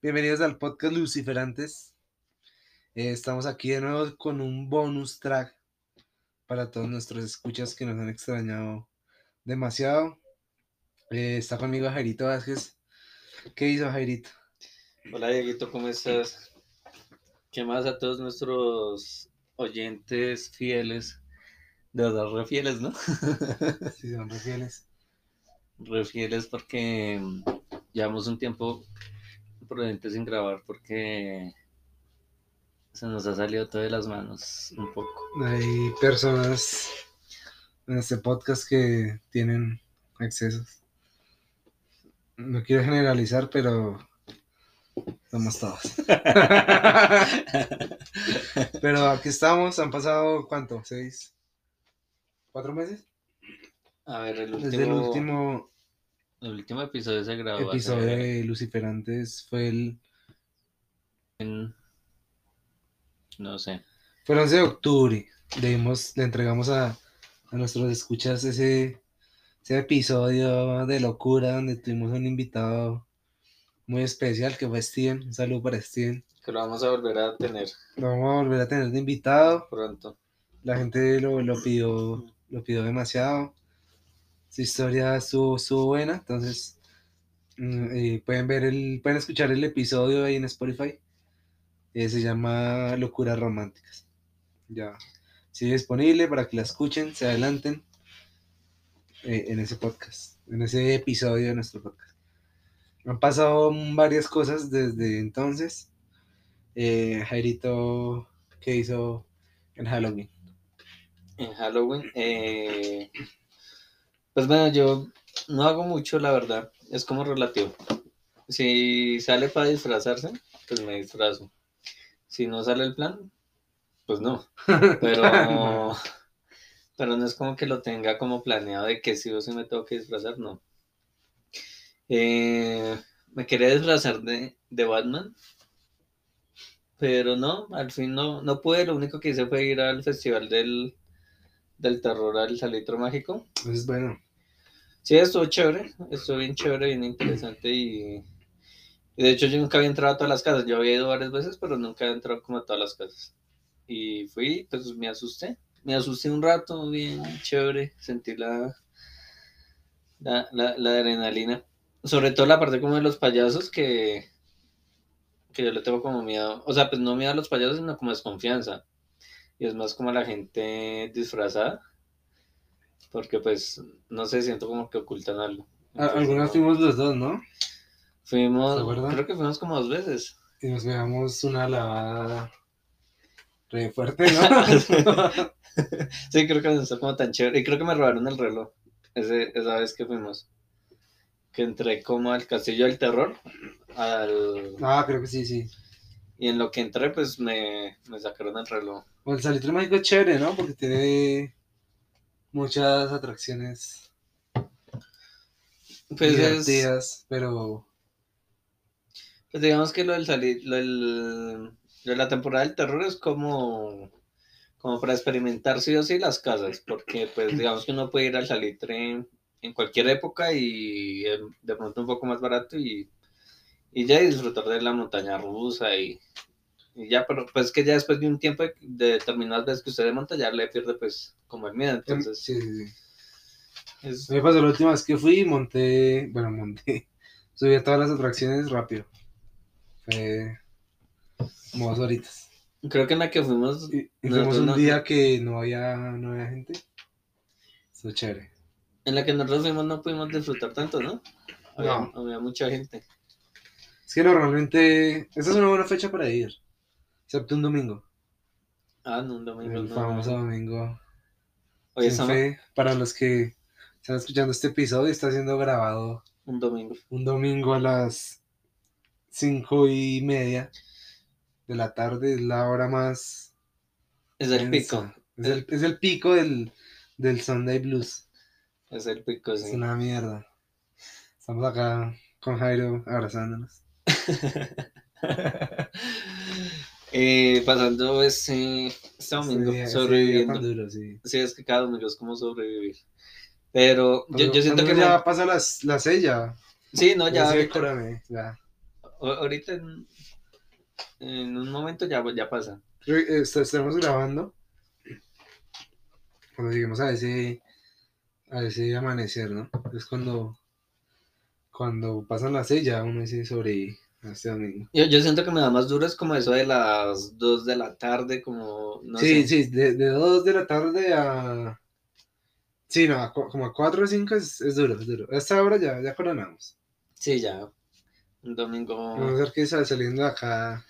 Bienvenidos al podcast Luciferantes. Eh, estamos aquí de nuevo con un bonus track para todos nuestros escuchas que nos han extrañado demasiado. Eh, está conmigo Jairito Vázquez. ¿Qué hizo Jairito? Hola Dieguito, ¿cómo estás? ¿Qué más a todos nuestros oyentes fieles? De verdad, re fieles, ¿no? Sí, son re fieles. Re fieles porque llevamos un tiempo prudente sin grabar porque se nos ha salido todo de las manos un poco. Hay personas en este podcast que tienen excesos. No quiero generalizar, pero somos todos. pero aquí estamos, han pasado ¿cuánto? ¿Seis? ¿Cuatro meses? A ver, el último, Desde el último el último episodio se grabó episodio hace- de Luciferantes fue el, en- no sé, fue el 11 de octubre. Le, dimos- le entregamos a, a nuestros escuchas ese, ese episodio de locura donde tuvimos un invitado muy especial que fue Steven. Un saludo para Steven. que lo vamos a volver a tener Lo vamos a volver a tener de invitado. pronto. La gente lo, lo pidió, lo pidió demasiado. Su historia estuvo, estuvo buena, entonces mm, eh, pueden ver el, pueden escuchar el episodio ahí en Spotify. Eh, se llama Locuras Románticas. Ya sigue disponible para que la escuchen, se adelanten eh, en ese podcast, en ese episodio de nuestro podcast. Han pasado varias cosas desde entonces. Jairito, ¿qué hizo en Halloween? en Halloween. Pues bueno, yo no hago mucho, la verdad. Es como relativo. Si sale para disfrazarse, pues me disfrazo. Si no sale el plan, pues no. Pero, pero no es como que lo tenga como planeado de que sí o sí me tengo que disfrazar, no. Eh, me quería disfrazar de, de Batman. Pero no, al fin no, no pude. Lo único que hice fue ir al festival del, del terror al Salitro Mágico. Es bueno. Sí, estuvo chévere, estuvo bien chévere, bien interesante y, de hecho yo nunca había entrado a todas las casas, yo había ido varias veces, pero nunca había entrado como a todas las casas. Y fui, pues me asusté, me asusté un rato, bien chévere, sentí la, la, la, adrenalina, sobre todo la parte como de los payasos que, que yo le tengo como miedo, o sea, pues no miedo a los payasos, sino como desconfianza. Y es más como la gente disfrazada. Porque pues, no sé, siento como que ocultan algo. A- Entonces, Algunas fuimos los dos, ¿no? Fuimos, creo que fuimos como dos veces. Y nos pegamos una lavada re fuerte, ¿no? Sí, creo que no está como tan chévere. Y creo que me robaron el reloj ese, esa vez que fuimos. Que entré como al castillo del terror. Al... ah, creo que sí, sí. Y en lo que entré, pues me, me sacaron el reloj. Bueno, el Salitre Mágico es chévere, ¿no? Porque tiene muchas atracciones Pues, es, divertidas, pero pues digamos que lo del salir, lo, del- lo de la temporada del terror es como, como para experimentar sí o sí las casas. Porque pues digamos que uno puede ir al salitre en cualquier época y eh, de pronto un poco más barato y, y ya disfrutar de la montaña rusa y, y ya, pero pues que ya después de un tiempo de, de determinadas veces que usted de monta ya le pierde pues como el miedo, entonces sí, sí, sí. es- Me pasó la última vez que fui, monté, bueno, monté, subí a todas las atracciones rápido. Fue como dos horitas. creo que en la que fuimos, Y, fuimos un no- día que no había, no había gente. Estuvo chévere. en la que nosotros fuimos no pudimos disfrutar tanto, ¿no? Había, No. había mucha gente. Es que normalmente, esta es una buena fecha para ir, excepto un domingo. Ah, no, un domingo El no. famoso domingo. Estamos fe. Para los que están escuchando este episodio, está siendo grabado un domingo. un domingo a las cinco y media de la tarde. Es la hora más. Es el pico, Es el, es el pico del, del Sunday Blues. es el pico, Es sí. una mierda. Estamos acá con Jairo abrazándonos. Eh, pasando ese, este domingo, ese día sobreviviendo. duro, sí. Sí, es que cada domingo es como sobrevivir. Pero yo, yo siento que ya me- pasa las, la sella. Sí, no, ya ahorita, decórame, ya. Ahorita en, en un momento ya, ya pasa. Estamos grabando. Cuando lleguemos a ese, a ese amanecer, ¿no? Es cuando, cuando pasan las seis, ya uno dice sobre este domingo. Yo, yo siento que me da más duro es como eso de las 2 de la tarde, como, no sí, sé. sí, de, de 2 de la tarde a. Sí, no, a como a 4 o 5 es, es duro, es duro. A esta hora ya, ya coronamos. Sí, ya. Un domingo. A no ser que sal- saliendo de acá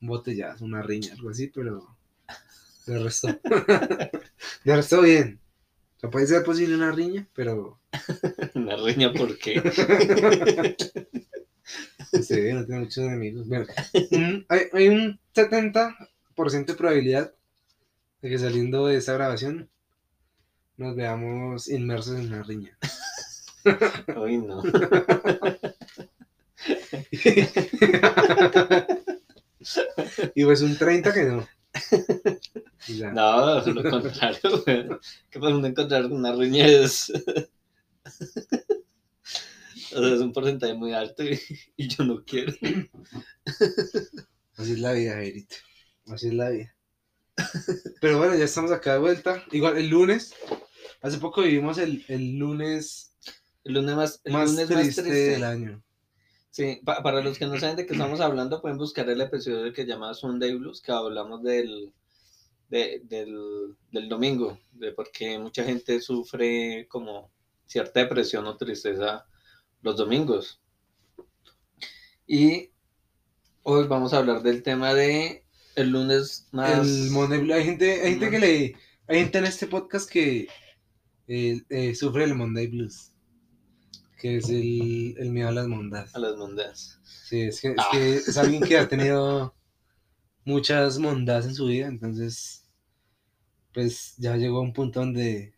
un botellazo, una riña, algo así, pero. De resto. de resto, bien. O sea, puede ser posible una riña, pero. Una riña, ¿por qué? Ve, no tiene muchos enemigos. Bueno, un- hay, hay un 70% de probabilidad de que saliendo de esta grabación nos veamos inmersos en una riña. Uy, no. y pues un 30 que no. Ya. No, lo contrario. Que podemos encontrar una riña es. O sea, es un porcentaje muy alto y, y yo no quiero. Así es la vida, Jerito. Así es la vida. Pero bueno, ya estamos acá de vuelta. Igual el lunes, hace poco vivimos el, el lunes El lunes más, el más lunes triste, más triste. del año. Sí, pa- para los que no saben de qué estamos hablando, pueden buscar el episodio que se llama Sunday Blues, que hablamos del, de- del, del domingo, de por qué mucha gente sufre como cierta depresión o tristeza los domingos. Y hoy vamos a hablar del tema de el lunes más... El Monday Blue- Hay gente, hay gente que le. Hay gente en este podcast que eh, eh, sufre el Monday Blues. Que es el, el miedo a las mondas. a las mondas. Sí, es que, es Ah. que es alguien que ha tenido muchas mondas en su vida, entonces. Pues ya llegó a un punto donde.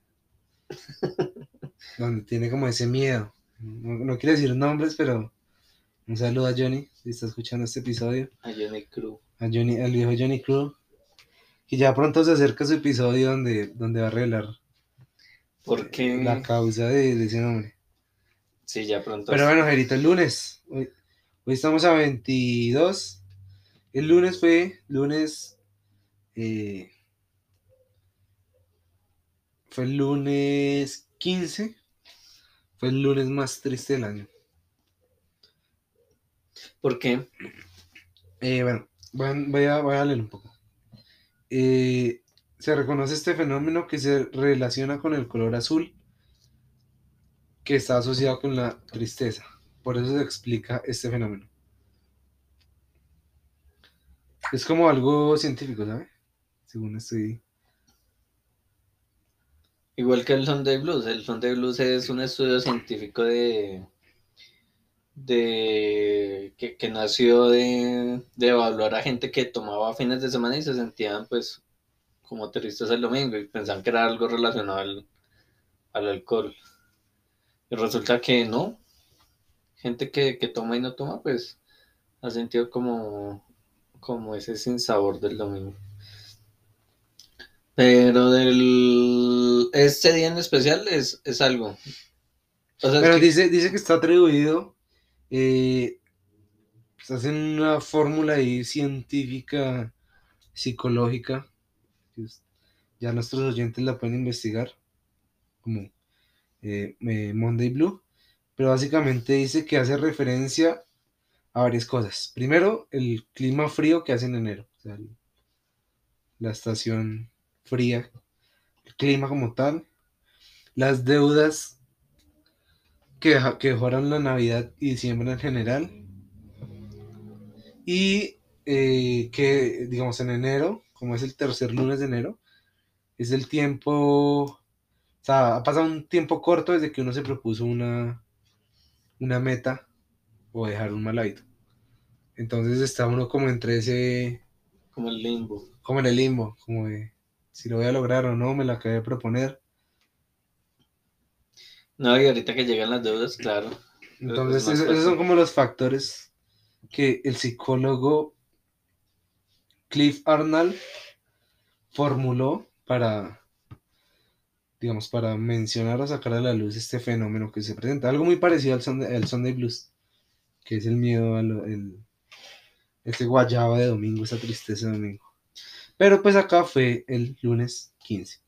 donde tiene como ese miedo. No, no quiere decir nombres, pero. Un saludo a Johnny, si está escuchando este episodio. A Johnny Crew. a Johnny, al viejo Johnny Crew. Y ya pronto se acerca su episodio donde, donde va a revelar Porque... la causa de, de ese nombre. Sí, ya pronto. Pero bueno, Gerito, el lunes. Hoy, hoy estamos a 22. El lunes fue, lunes. eh, fue el lunes 15. Fue el lunes más triste del año. ¿Por qué? Eh, bueno, voy a, voy a- leer un poco. Eh, se reconoce este fenómeno que se relaciona con el color azul, que está asociado con la tristeza. Por eso se explica este fenómeno. Es como algo científico, ¿sabe? Según estoy... Igual que el Sunday Blues. El Sunday Blues es un estudio científico de, de que, que nació de, de evaluar a gente que tomaba fines de semana y se sentían pues como tristes el domingo y pensaban que era algo relacionado al, al alcohol. Y resulta que no. Gente que, que toma y no toma, pues ha sentido como, como ese sinsabor del domingo. Pero del este día en especial es, es algo. O sea, es Pero que- dice, dice que está atribuido, eh, pues hacen una fórmula ahí científica, psicológica, ya nuestros oyentes la pueden investigar, como eh, eh, Monday Blue, pero básicamente dice que hace referencia a varias cosas. Primero, el clima frío que hace en enero, o sea, la estación fría, el clima como tal, las deudas que, que mejoran la Navidad y diciembre en general. Y eh, que, digamos, en enero, como es el tercer lunes de enero, es el tiempo, o sea, ha pasado un tiempo corto desde que uno se propuso una, una meta o dejar un mal hábito. Entonces está uno como entre ese, como el limbo. como en el limbo, como de si lo voy a lograr o no, me la acabé de proponer. No, y ahorita que llegan las deudas, claro. Entonces, Es esos, son como los factores que el psicólogo Cliff Arnold formuló para, digamos, para mencionar o sacar a la luz este fenómeno que se presenta. Algo muy parecido al Sunday, al Sunday Blues. que es el miedo a lo, el, ese guayaba de domingo, esa tristeza de domingo. Pero pues acá fue el lunes 15.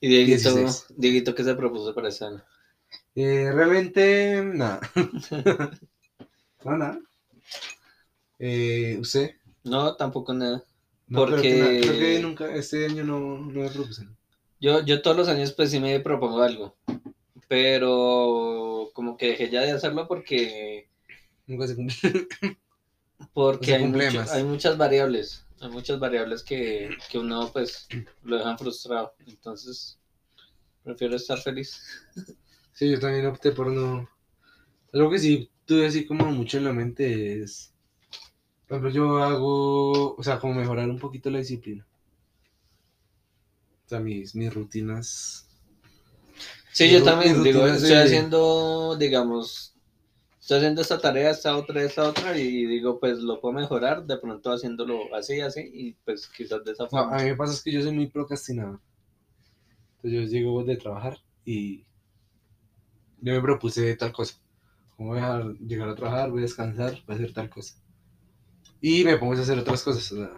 Y Dieguito, 16. Dieguito, ¿qué se propuso para este año? Eh, realmente, nada. no, nada. Eh, ¿Usted? No, tampoco nada. No, creo que Porque- creo que nunca, este año no, no me propuse. Yo, yo todos los años pues sí me propongo algo, pero como que dejé ya de hacerlo porque, Nunca se cumplió. porque Se hay, cumple mucho- más. hay muchas variables, hay muchas variables que, que uno pues lo dejan frustrado, entonces prefiero estar feliz. Sí, yo también opté por no. Algo que sí tuve así como mucho en la mente es. Por ejemplo, yo hago. O sea, como mejorar un poquito la disciplina. O sea, mis, mis rutinas. Sí, yo también digo, estoy de- haciendo, digamos, estoy haciendo esta tarea, esta otra, esta otra, y digo, pues lo puedo mejorar, de pronto haciéndolo así, así, y pues quizás de esa No, forma. a mí me pasa es que yo soy muy procrastinador. Entonces yo llego de trabajar y. Yo me propuse tal cosa. Como voy a llegar a trabajar, voy a descansar, voy a hacer tal cosa. Y me pongo a hacer otras cosas. O sea,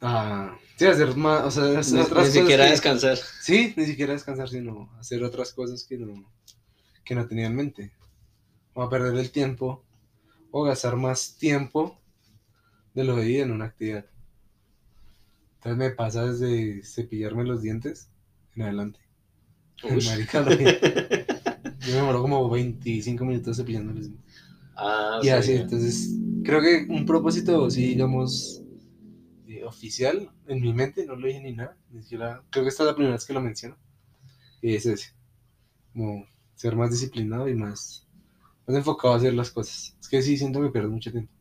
ah, sí, hacer más, o sea, hacer Ni, otras ni cosas. siquiera que- descansar. Sí, ni siquiera descansar, sino hacer otras cosas que no, que no tenía en mente. O a perder el tiempo, o gastar más tiempo de lo debido en una actividad. Entonces me pasa desde cepillarme los dientes en adelante. Marica, lo que- Yo me demoro como 25 minutos cepillando los dientes. Ah, Y sí. así, entonces, creo que un propósito, sí, digamos, eh, oficial en mi mente, no lo dije ni nada, ni siquiera, creo que esta es la primera vez que lo menciono, y es ese, como ser más disciplinado y más, más enfocado a hacer las cosas. Es que sí, siento que pierdo mucho tiempo.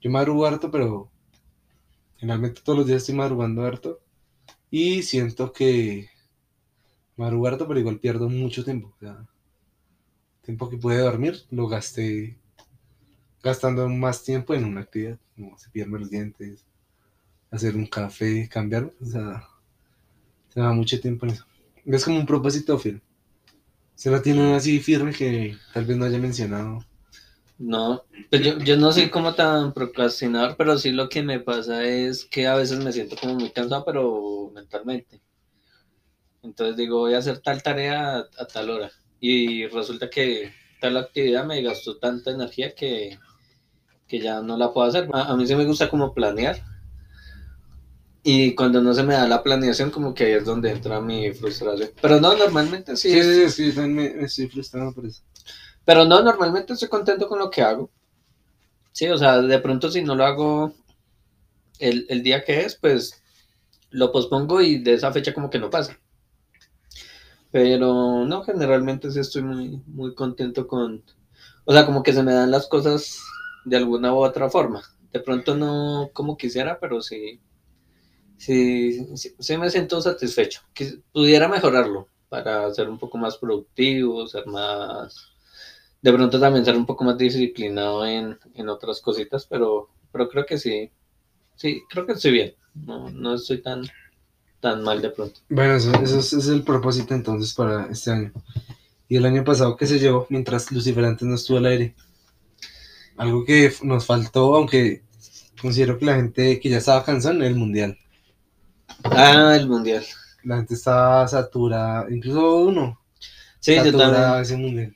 Yo madrugo harto, pero generalmente todos los días estoy madrugando harto, y siento que madrugo harto, pero igual pierdo mucho tiempo, o sea, tiempo que pude dormir, lo gasté gastando más tiempo en una actividad, como cepillarme los dientes, hacer un café, cambiarme, o sea, se va mucho tiempo en eso. Es como un propósito firme. Se lo tiene así firme que tal vez no haya mencionado. No, pues yo, yo no soy como tan procrastinador, pero sí lo que me pasa es que a veces me siento como muy cansado, pero mentalmente. Entonces digo, voy a hacer tal tarea a, a tal hora. Y resulta que tal actividad me gastó tanta energía que, que ya no la puedo hacer. A, a mí sí me gusta como planear. Y cuando no se me da la planeación, como que ahí es donde entra mi frustración. Pero no, normalmente sí. Sí, sí, sí, me, me estoy frustrado por eso. pero no, normalmente estoy contento con lo que hago. Sí, o sea, de pronto si no lo hago el, el día que es, pues lo pospongo y de esa fecha como que no pasa. Pero no, generalmente sí estoy muy, muy contento con... O sea, como que se me dan las cosas de alguna u otra forma. De pronto no como quisiera, pero sí, sí, sí, me siento satisfecho. Quis- pudiera mejorarlo para ser un poco más productivo, ser más de pronto también ser un poco más disciplinado en, en otras cositas, pero, pero creo que sí, sí, creo que estoy bien, no, no estoy tan, tan mal de pronto. Bueno, eso, eso es, el propósito entonces para este año. Y el año pasado que se llevó mientras Lucifer antes no estuvo al aire. Algo que nos faltó, aunque considero que la gente que ya estaba cansada, el mundial. Ah, el mundial. La gente estaba saturada, incluso uno, Sí, yo también. ese mundial.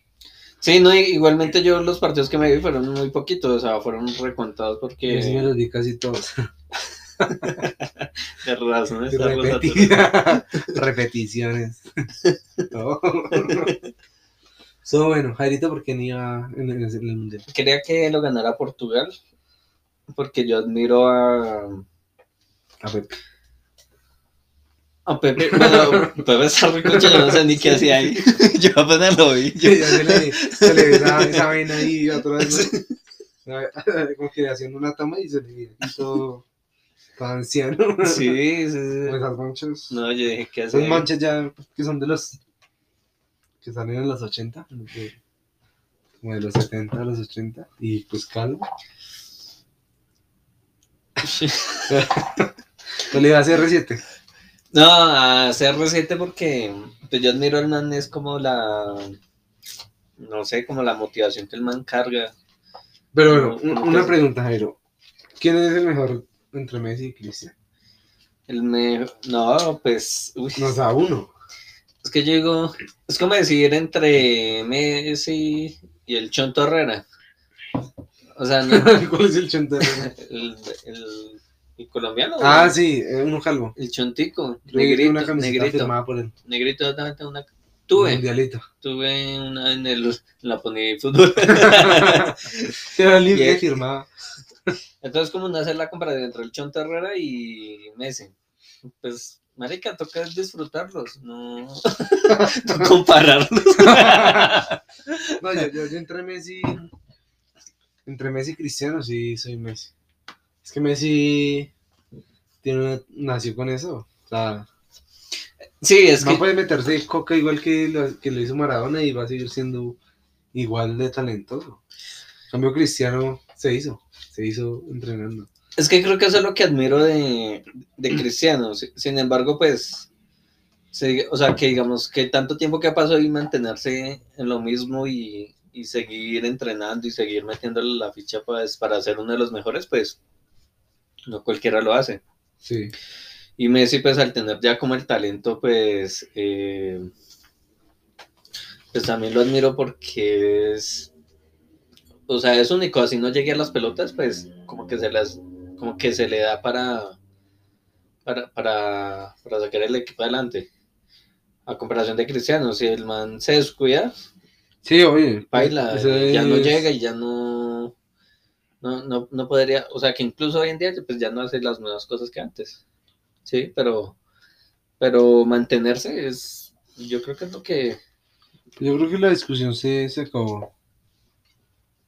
Sí, no, igualmente yo los partidos que me vi fueron muy poquitos, o sea, fueron recontados porque Yo sí me los vi casi todos. de está repeti- Repeticiones. So, bueno, Jairito, ¿por qué ni iba en, el en el mundial? Quería que lo ganara Portugal, porque yo admiro a, A ver, a Pepe, bueno, Pepe está rico, yo no sé ni qué hacía ahí, yo apenas lo vi, yo- ya se le, se le ve esa, esa vaina ahí otra vez. ¿no? Como que haciendo una toma y se le ve todo, todo anciano. Sí, sí, sí. Con esas manchas. No, yo dije, ¿qué hace? Son ahí? manchas ya que son de los que salen en los 80, los de- como de los 70 a los 80, y pues calvo. Yo le iba a hacer R7. No, a CR7 porque pues yo admiro al man, es como la, no sé, como la motivación que el man carga. Pero bueno, una pregunta, Jairo. ¿Quién es el mejor entre Messi y Cristiano? El me... No, pues, uy, Nos da uno. es que yo digo, es como decir entre Messi y el Chonto Herrera. O sea, no, ¿Cuál es el chonto? el, el- el colombiano. ah, sí, uno calvo. El chontico, negrito, una negrito, por él. negrito, tengo una, tuve, Mundialito. tuve una en el, la Pony Fútbol. Era libre Bien. firmada. Entonces, como no hacer la comparación entre el Chonto Herrera y Messi? Pues, marica, toca disfrutarlos, no, no compararlos. No, yo, yo, yo entre Messi. Entre Messi y Cristiano, sí, soy Messi. Es que Messi tiene una- nació con eso. O sea, Sí, es no que, puede meterse coca igual que lo, que lo hizo Maradona y va a seguir siendo igual de talentoso. En cambio, Cristiano se hizo, se hizo entrenando. es que creo que eso es lo que admiro de, de Cristiano. Si- Sin embargo, pues, o sea, que digamos que tanto tiempo que ha pasado y mantenerse en lo mismo y, y seguir entrenando y seguir metiéndole la ficha pues, para ser uno de los mejores, pues, no cualquiera lo hace. Sí. Y Messi, pues al tener ya como el talento, pues, eh, pues también lo admiro porque es, o sea, es único, así no llegue a las pelotas, pues como que se las, como que se le da para, para, para, para sacar el equipo adelante. A comparación de Cristiano, si el man se descuida, Sí, oye. baila, ya no llega y ya no, no, no, no podría, o sea que incluso hoy en día pues ya no hace las mismas cosas que antes, sí, pero, pero mantenerse es, yo creo que es lo que, Yo creo que la discusión se, se acabó.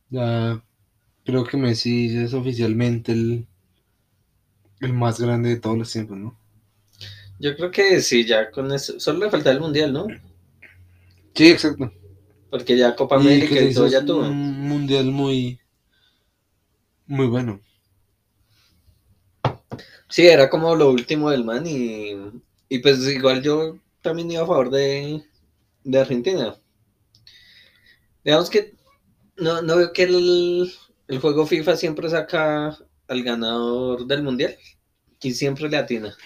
Ya creo que Messi es oficialmente el, el más grande de todos los tiempos, ¿no? yo creo que sí, ya con eso, solo le falta el mundial, ¿no? Sí, exacto. Porque ya Copa Y América que se y todo ya tuvo. un mundial muy, muy bueno. Sí, era como lo último del man y, y pues igual yo también iba a favor de, de Argentina. Digamos que no, no veo que el, el juego FIFA siempre saca al ganador del mundial y siempre le atina.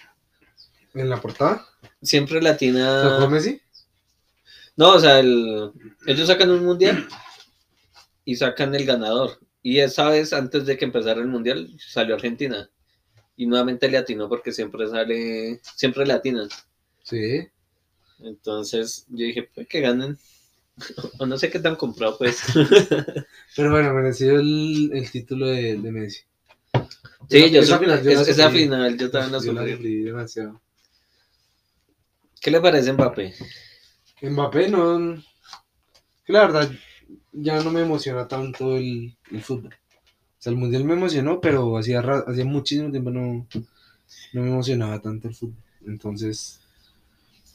¿En la portada? Siempre le atina. ¿Sacó Messi? No, o sea, el- ellos sacan un mundial y sacan el ganador. Y esa vez, antes de que empezara el mundial, salió Argentina. Y nuevamente le atinó porque siempre sale, siempre le atinan. Sí. Entonces yo dije, pues que ganen. O no sé qué tan comprado, pues. Pero bueno, mereció el, el título de, de Messi. Sí, Esa- yo esa final yo es- esa final yo también la Yo sufrí. sufrí demasiado. ¿Qué le parece Mbappé? Mbappé no. Que la verdad, ya no me emociona tanto el, el fútbol. O sea, el mundial me emocionó, pero hacía, hacía muchísimo tiempo no, no me emocionaba tanto el fútbol. Entonces,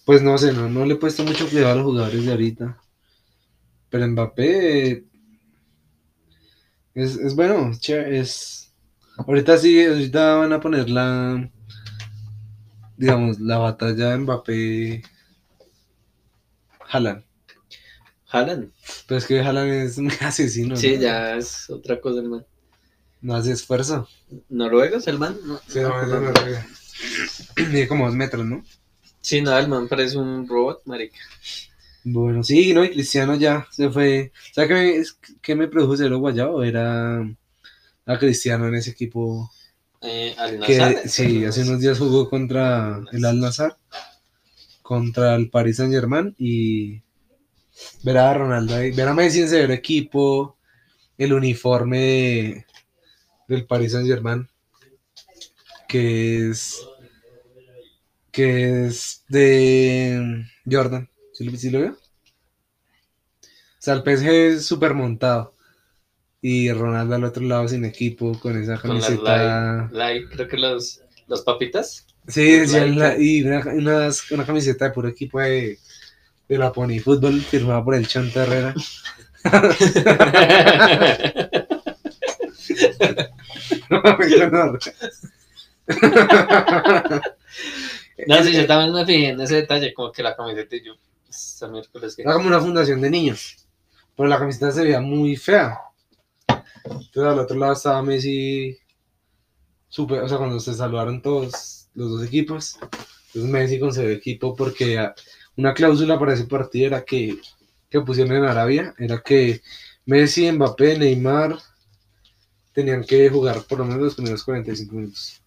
pues no sé, no, no le he puesto mucho cuidado a los jugadores de ahorita. Pero Mbappé es, es bueno, es. Ahorita sí, ahorita van a poner la. Digamos, la batalla de Mbappé. Haaland. Haaland. Pero es que Haaland es un asesino. Sí, ¿no? ya es otra cosa el man. No hace esfuerzo. ¿Noruego es el man? No, Sí, no, no. Mide como dos metros, ¿no? Sí, no, el man parece un robot, marica. Bueno, sí, no, y Cristiano ya se fue. ¿Sabes qué me, es- qué me produjo cero guayabo? Era a Cristiano en ese equipo. Eh, Al Que Nassr, sí, hace unos días jugó contra el Al Nazar, contra el Paris Saint Germain y ver a Ronaldo ahí, ver a Messi en severo equipo, el uniforme de- del Paris Saint Germain, que es que es de Jordan, ¿sí lo, sí lo veo? O sea, el PSG es súper montado. Y Ronaldo al otro lado sin equipo, con esa Con camiseta. Like, creo que los, los papitas. Sí, la- y una, unas- una camiseta de puro equipo de, de la Pony Fútbol firmada por el Chonto Herrera. No. no, sí, yo también me fijé en ese detalle, como que la camiseta y yo, esta miércoles que... Era como una fundación de niños. pero la camiseta se veía muy fea. Entonces al otro lado estaba Messi, super, o sea, cuando se saludaron todos los dos equipos, entonces Messi con su equipo, porque una cláusula para ese partido era que, que pusieron en Arabia, era que Messi, Mbappé, Neymar tenían que jugar por lo menos los primeros 45 minutos.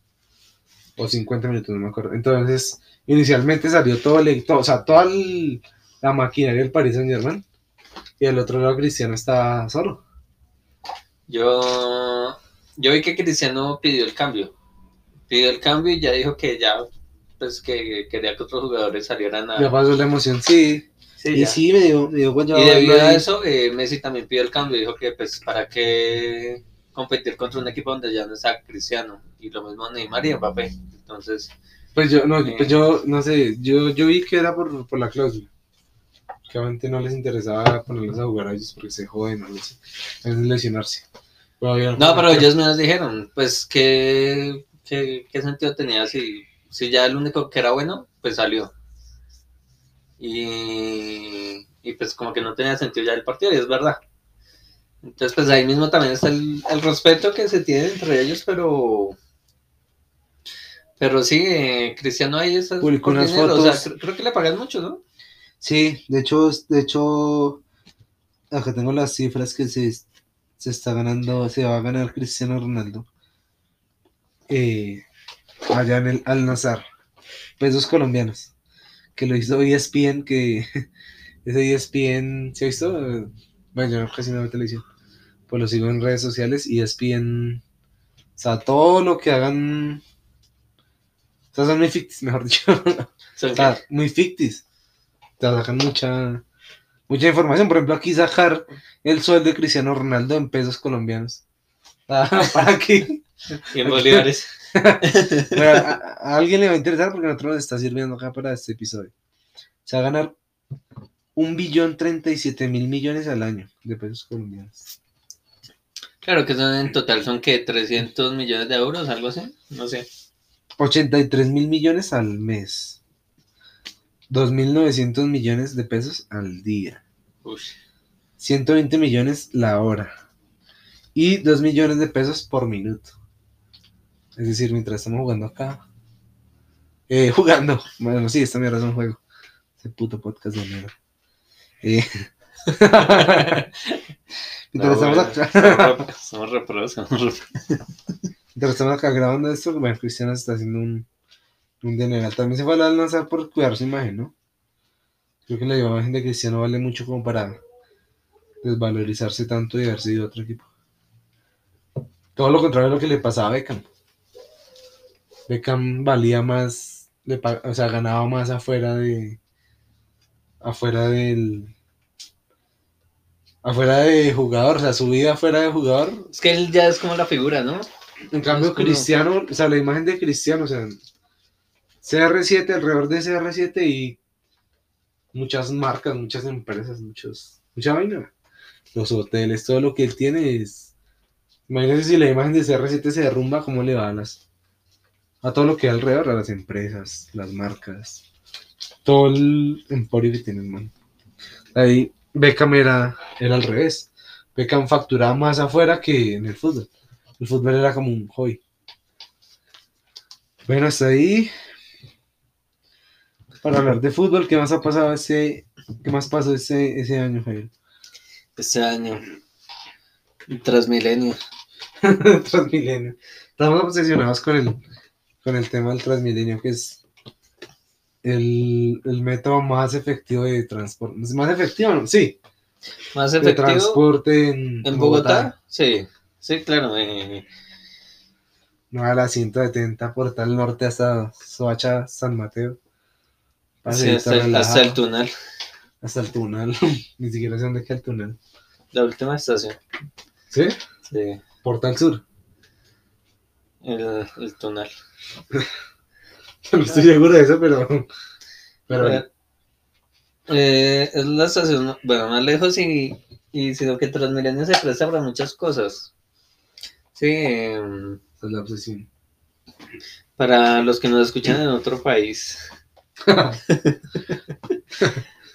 O 50 minutos, no me acuerdo. Entonces, inicialmente salió todo el, todo- o sea, toda la maquinaria del Paris Saint Germain. Y al otro lado Cristiano estaba solo. Yo, yo vi que Cristiano pidió el cambio. Pidió el cambio y ya dijo que ya, pues que quería que otros jugadores salieran a... Ya pasó la emoción, sí. Sí, y ya. sí, me dio, me dio Y debido a eso, eh, Messi también pidió el cambio. Dijo que, pues, ¿para qué competir contra un equipo donde ya no está Cristiano? Y lo mismo Neymar y Mbappé. Entonces, Pues yo, no, Eh. pues yo, no sé, yo, yo vi que era por, por la cláusula. Que obviamente no les interesaba ponerlos a jugar a ellos porque se joden no sé. Es lesionarse. Pero no, pero ellos mismos dijeron, pues, ¿qué, qué, qué sentido tenía si, si ya el único que era bueno, pues salió? Y, y pues como que no tenía sentido ya el partido, y es verdad. Entonces, pues ahí mismo también está el, el respeto que se tiene entre ellos, pero... Pero sí, eh, Cristiano ahí está Publicó unas dinero, o sea, fotos. cre- creo que le pagan mucho, ¿no? Sí, de hecho, de hecho, acá tengo las cifras que se, se está ganando, se va a ganar Cristiano Ronaldo. eh, allá en el Al Nazar, pesos colombianos, que lo hizo ESPN, que ese ESPN, ¿se ha visto? Bueno, yo casi no veo televisión, pues lo sigo en redes sociales, E ESPN, o sea, todo lo que hagan, o sea, son muy ficticios, mejor dicho. O sea, muy fictis. Te sacan mucha, mucha información. Por ejemplo, aquí sacar el sueldo de Cristiano Ronaldo en pesos colombianos. Ah, ¿Para qué? y en bolívares. Pero a, a alguien le va a interesar porque nosotros nos está sirviendo acá para este episodio. Se va a ganar un billón treinta y siete mil millones al año de pesos colombianos. Claro que son en total son que 300 millones de euros, algo así, no sé. 83 mil millones al mes. 2.900 millones de pesos al día. Uy. 120 millones la hora. Y 2 millones de pesos por minuto. Es decir, mientras estamos jugando acá. Eh, jugando. Bueno, sí, esta mierda es un juego. Ese puto podcast de mierda. Eh, mientras, No, estamos acá, somos re- somos repros, somos repros. mientras estamos acá grabando esto, bueno, Cristiano está haciendo un, un dineral. También se fue al lanzar por cuidar su imagen, ¿no? Creo que la imagen de Cristiano vale mucho como para desvalorizarse tanto y haber sido otro equipo. Todo lo contrario de lo que le pasaba a Beckham. Beckham valía más, le o sea, ganaba más afuera de. afuera del. afuera de jugador, o sea, su vida afuera de jugador. Es que él ya es como la figura, ¿no? En cambio, como- Cristiano, o sea, la imagen de Cristiano, o sea, CR7, alrededor de CR7 y muchas marcas, muchas empresas, muchos, mucha vaina. Los hoteles, todo lo que él tiene es. Imagínense si la imagen de CR7 se derrumba, ¿cómo le va a las. a todo lo que hay alrededor, a las empresas, las marcas, todo el emporio que tiene el man. Ahí Beckham era, era al revés. Beckham facturaba más afuera que en el fútbol. El fútbol era como un hobby. Bueno, hasta ahí. Para hablar de fútbol, ¿qué más ha pasado ese, qué más pasó ese, ese año, Javier? Este año. Transmilenio. Transmilenio. Estamos obsesionados con el, con el tema del Transmilenio, que es el, el método más efectivo de transporte. ¿Más efectivo? no? Sí, Más de efectivo transporte en, en Bogotá. Sí, sí, claro. eh, No a la 170 por tal norte hasta Soacha, San Mateo. sí, hasta, el- hasta el túnel. Hasta el túnel. Ni siquiera sé dónde queda el túnel. La última estación. ¿Sí? Sí, Portal Sur. el, el túnel. No estoy seguro de eso, pero. Pero. Eh, es la estación, bueno, más lejos y, y sino que Transmilenio se presta para muchas cosas. Sí, em, es la obsesión. para los que nos escuchan en otro país.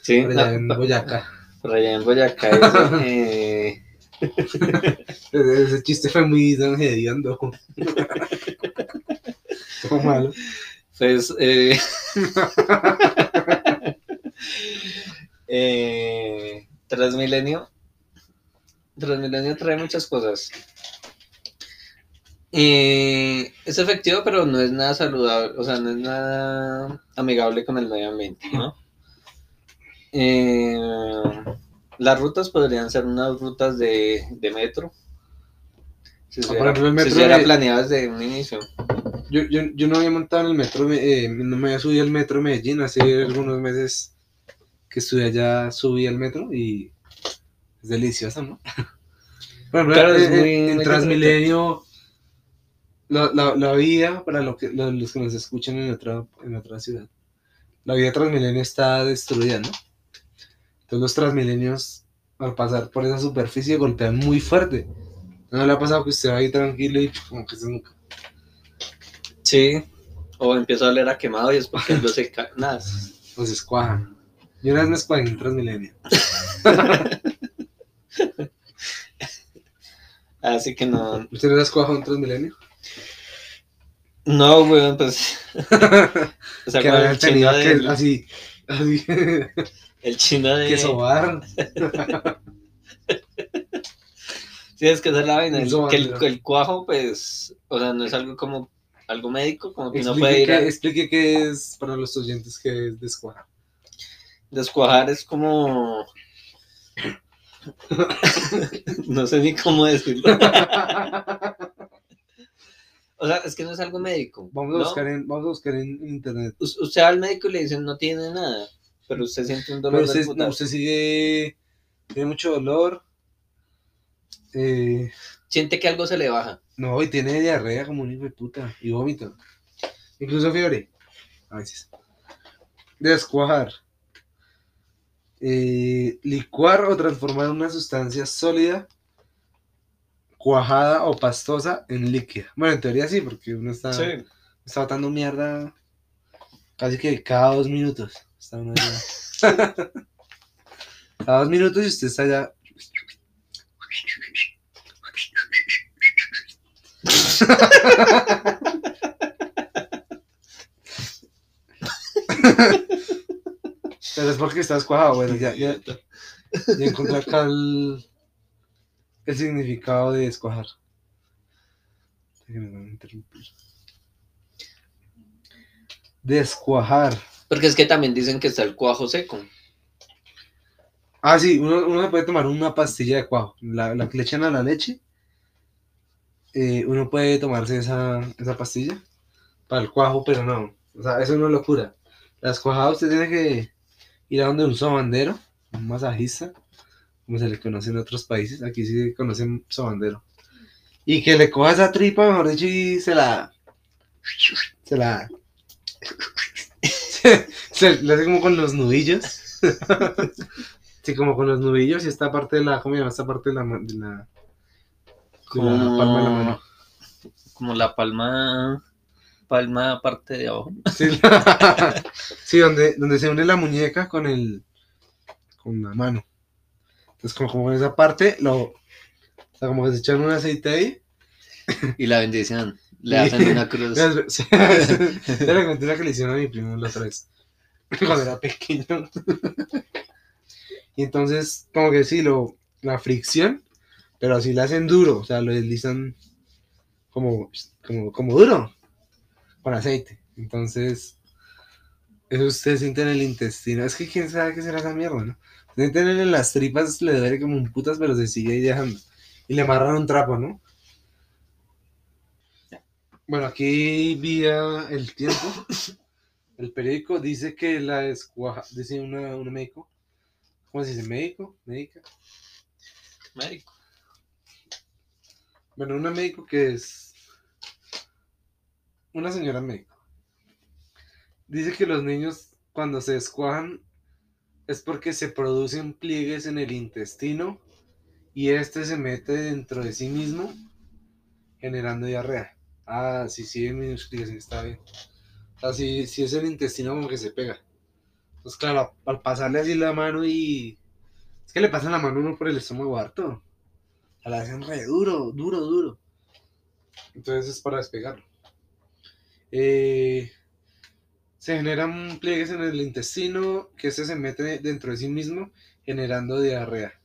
Sí, Por allá no, en Boyacá. Por allá en Boyacá, eso, eh, Ese chiste fue muy hediondo. Como malo. pues, eh, eh, Transmilenio. Transmilenio trae muchas cosas. Eh, es efectivo, pero no es nada saludable, o sea, no es nada amigable con el medio ambiente, ¿no? Eh, las rutas podrían ser unas rutas de, de metro. Si Ah, se hubiera, ejemplo, el si se hubiera de- planeado desde un inicio. Yo, yo, yo no había montado en el metro, eh, no me había subido al metro de Medellín hace algunos meses que estuve allá, subí al metro y es delicioso, ¿no? Ejemplo, Claro, es en- en- muy- en muy Transmilenio, la, la, la vía, para lo que, lo- los que nos escuchan en otra, en otra ciudad, la vía Transmilenio está destruida, ¿no? Entonces los Transmilenios, al pasar por esa superficie, golpean muy fuerte. ¿No le ha pasado que usted va ahí tranquilo y como que se nunca? Sí. O empieza a oler a quemado y es porque no se cae. Nada. Pues escuajan. Yo una vez me escuajé en Transmilenio. Así que no. ¿Usted no se escuajó en Transmilenio? No, weón, pues. O sea, que el tenido que, del- así, así, el chino de. que sobar. Sí, es que es la vaina. Que el, el cuajo, pues. O sea, no es algo como. Algo médico, como que Explique, puede ir a explique qué es para los oyentes que es descuajar. descuajar, es como. no sé ni cómo decirlo. O sea, es que no es algo médico. Vamos a ¿no? buscar en, vamos a buscar en internet. U- Usted va al médico y le dicen no tiene nada, pero usted siente un dolor Pero del usted, no, usted sigue, tiene mucho dolor. Eh, Siente que algo se le baja. no, y tiene diarrea como un hijo de puta. Y vómito. Incluso fiebre. A veces. Descuajar. Eh, licuar o transformar una sustancia sólida, cuajada o pastosa en líquida. Bueno, en teoría sí, porque uno está, está botando mierda casi que cada dos minutos. Está uno ya- cada dos minutos y usted está ya. Pero es porque estás cuajado. Bueno, ya, ya, ya encontré acá el, el significado de descuajar. Que me van a interrumpir. Descuajar. Porque es que también dicen que está el cuajo seco. Ah, sí, uno, uno puede tomar una pastilla de cuajo. La, la que le echan a la leche. eh, uno puede tomarse esa, esa pastilla para el cuajo, pero no. O sea, eso no es locura. Las cuajadas usted tiene que ir a donde un sobandero, un masajista, como se le conoce en otros países. Aquí sí conocen sobandero. Y que le coja esa tripa, mejor dicho, y se la. Se la. Le hace como con los nudillos. Sí, como con los nudillos y esta parte de la, ¿cómo llama? Esta parte de la, de la, de la Como, palma de la mano. como la palma, palma parte de abajo. Sí, la- sí, donde, donde se une la muñeca con el, con la mano. Entonces, como, como en esa parte, lo, o sea, como que se echan un aceite ahí. Y la bendición. Le hacen una cruz. Conté la que le hicieron a mi primo la otra vez, cuando era pequeño. Y entonces, como que sí, lo, la fricción, pero así la hacen duro, o sea, lo deslizan como, como, como duro, con aceite. Entonces, eso usted siente en el intestino. Es que quién sabe qué será esa mierda, ¿no? Sienten en las tripas, le duele como un putas, pero se sigue ahí dejando. Y le amarran un trapo, ¿no? Bueno, aquí vía el tiempo. El periódico dice que la escuaja, dice una, un médico. ¿Cómo se dice? ¿Médico? ¿Médica? Médico. Bueno, una médico que es una señora médico. Dice que los niños cuando se escuajan es porque se producen pliegues en el intestino y este se mete dentro de sí mismo generando diarrea. Ah, sí, sí, en está bien. O sea, si, si es el intestino como que se pega. Entonces, claro, al pasarle así la mano y Es que le pasan la mano uno por el estómago harto. O sea, la hacen re duro, duro, duro. Entonces es para despegarlo. Eh, se generan pliegues en el intestino que este se mete dentro de sí mismo generando diarrea.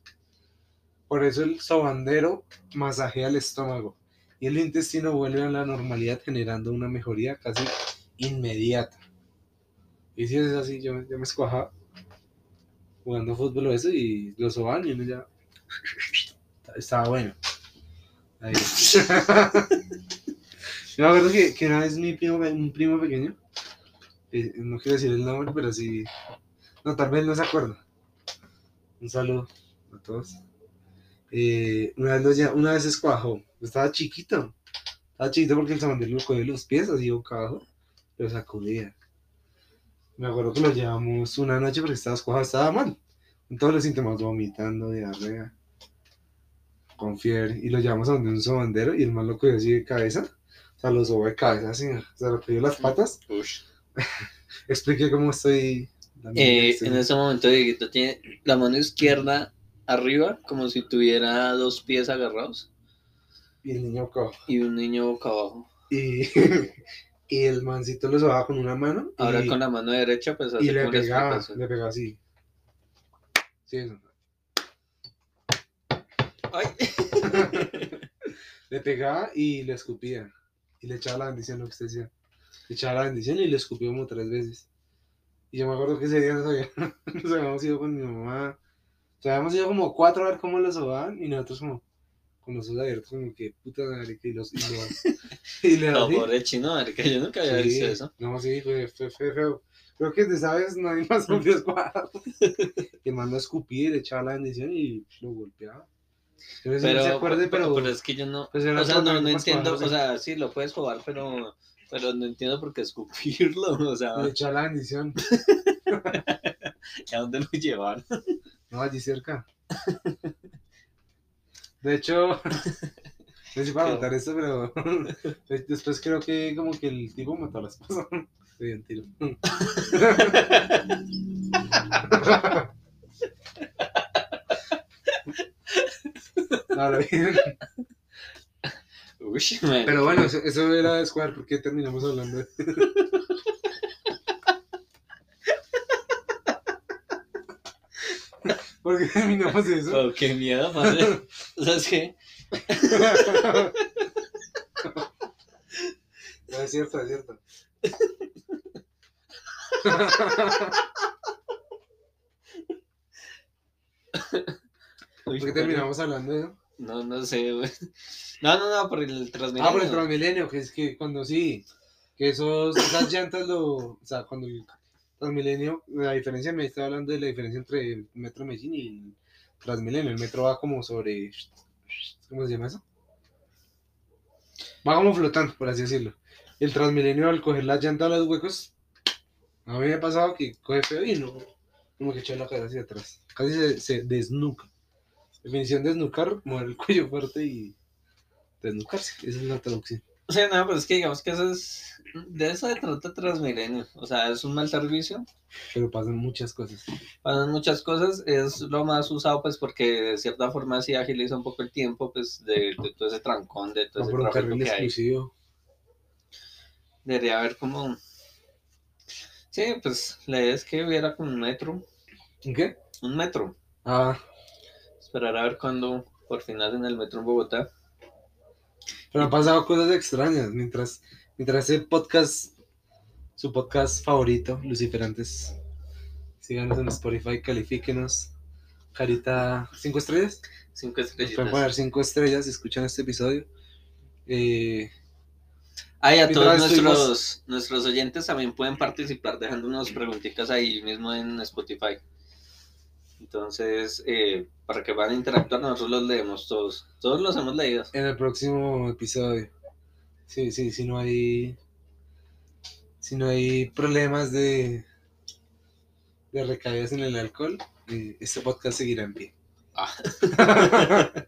Por eso el sobandero masajea el estómago y el intestino vuelve a la normalidad generando una mejoría casi inmediata. Y si es así, yo, yo me escuajaba jugando fútbol o eso y lo soban y uno ya estaba bueno. Ahí. Yo me acuerdo que, que una vez mi primo, un primo pequeño, eh, no quiero decir el nombre, pero sí, no, tal vez no se acuerda. Un saludo a todos. Eh, una, vez lla- una vez escuajó, estaba chiquito, estaba chiquito porque el samandero lo cogió de los pies, así boca abajo, lo sacudía. Me acuerdo que lo llevamos una noche porque estaba escuajado, estaba mal. Con todos los síntomas, vomitando, diarrea, con fiebre. Y lo llevamos a donde un sobandero y el mal lo cogió así de cabeza. O sea, lo sobó de cabeza así, se lo cogió las patas. Ush. Expliqué cómo estoy. Eh, en ese momento, Dieguito tiene la mano izquierda arriba, como si tuviera dos pies agarrados, Y el niño cojo. y un niño boca abajo. Y, y el mancito lo sobaba con una mano. Ahora y, con la mano derecha, pues y hace le como la pegaba, le pegaba así. Sí, eso. Ay. Le pegaba y le escupía. Y le echaba la bendición, lo que usted decía. Le echaba la bendición y le escupió como tres veces. Y yo me acuerdo que ese día nos, había- nos habíamos ido con mi mamá. O sea, habíamos ido como cuatro a ver cómo lo sobaban y nosotros como con los ojos abiertos como que puta madre que y los y, los, y le No, pobre chino, marica, yo nunca había Sí, visto eso. No, sí, fue, fue, fue feo. Creo que de esa vez no hay más obvios cuadros. Que mandó a escupir, echaba la bendición y lo golpeaba. No Pero, se acuerde, pero, pero es que yo no, pues o sea, no, no para entiendo, o sea, sí, lo puedes jugar, pero, pero no entiendo por qué escupirlo, o sea, le echaba la bendición. ¿a dónde lo llevaron? No, allí cerca. De hecho, no sé para contar esto, pero después creo que como que el tipo mató a la esposa. Le dio un tiro. No, lo vi. Uy, man. Pero bueno, eso, eso era Square, ¿por qué terminamos hablando de ¿Por qué terminamos eso? Oh, qué miedo, madre. O sea, es que, No, es cierto, es cierto. uy, ¿Por qué terminamos hablando de eso? No, no sé, güey. No, no, no, por el Transmilenio. Ah, por el Transmilenio, que es que cuando sí, que esos, esas llantas lo, o sea, cuando el Transmilenio, la diferencia, me estaba hablando de la diferencia entre el Metro Medellín y el Transmilenio. El metro va como sobre, ¿cómo se llama eso? Va como flotando, por así decirlo. El Transmilenio al coger la llanta a los huecos, a mí me ha pasado que coge feo y no, como que echa la cabeza hacia atrás. Casi se, se desnuca. Definición de desnucar, mover el cuello fuerte y desnucarse. Esa es la traducción. O sea, no, pero es que digamos que eso es. De eso se trata Transmilenio. O sea, es un mal servicio. Pero pasan muchas cosas. Pasan muchas cosas. Es lo más usado, pues, porque de cierta forma sí agiliza un poco el tiempo, pues, de, de todo ese trancón, de todo Va ese por un carril que hay. exclusivo. Debería haber como. Sí, pues, la idea es que hubiera como un metro. ¿En qué? Un metro. Ah, Esperar a ver cuándo por fin hacen el metro en Bogotá. pero han pasado cosas extrañas. Mientras, mientras ese podcast, su podcast favorito, Luciferantes, síganos en Spotify, califíquenos. Carita, ¿cinco estrellas? Cinco Nos pueden poner cinco estrellas si escuchan este episodio. Eh, Ah, y a todos nuestros, nuestros oyentes también pueden participar dejando unas preguntitas ahí mismo en Spotify. Entonces, eh, para que puedan interactuar, nosotros los leemos todos. Todos los hemos leído. en el próximo episodio. Sí, sí, si no hay. Si no hay problemas de. de recaídas en el alcohol, eh, este podcast seguirá en pie. Ah.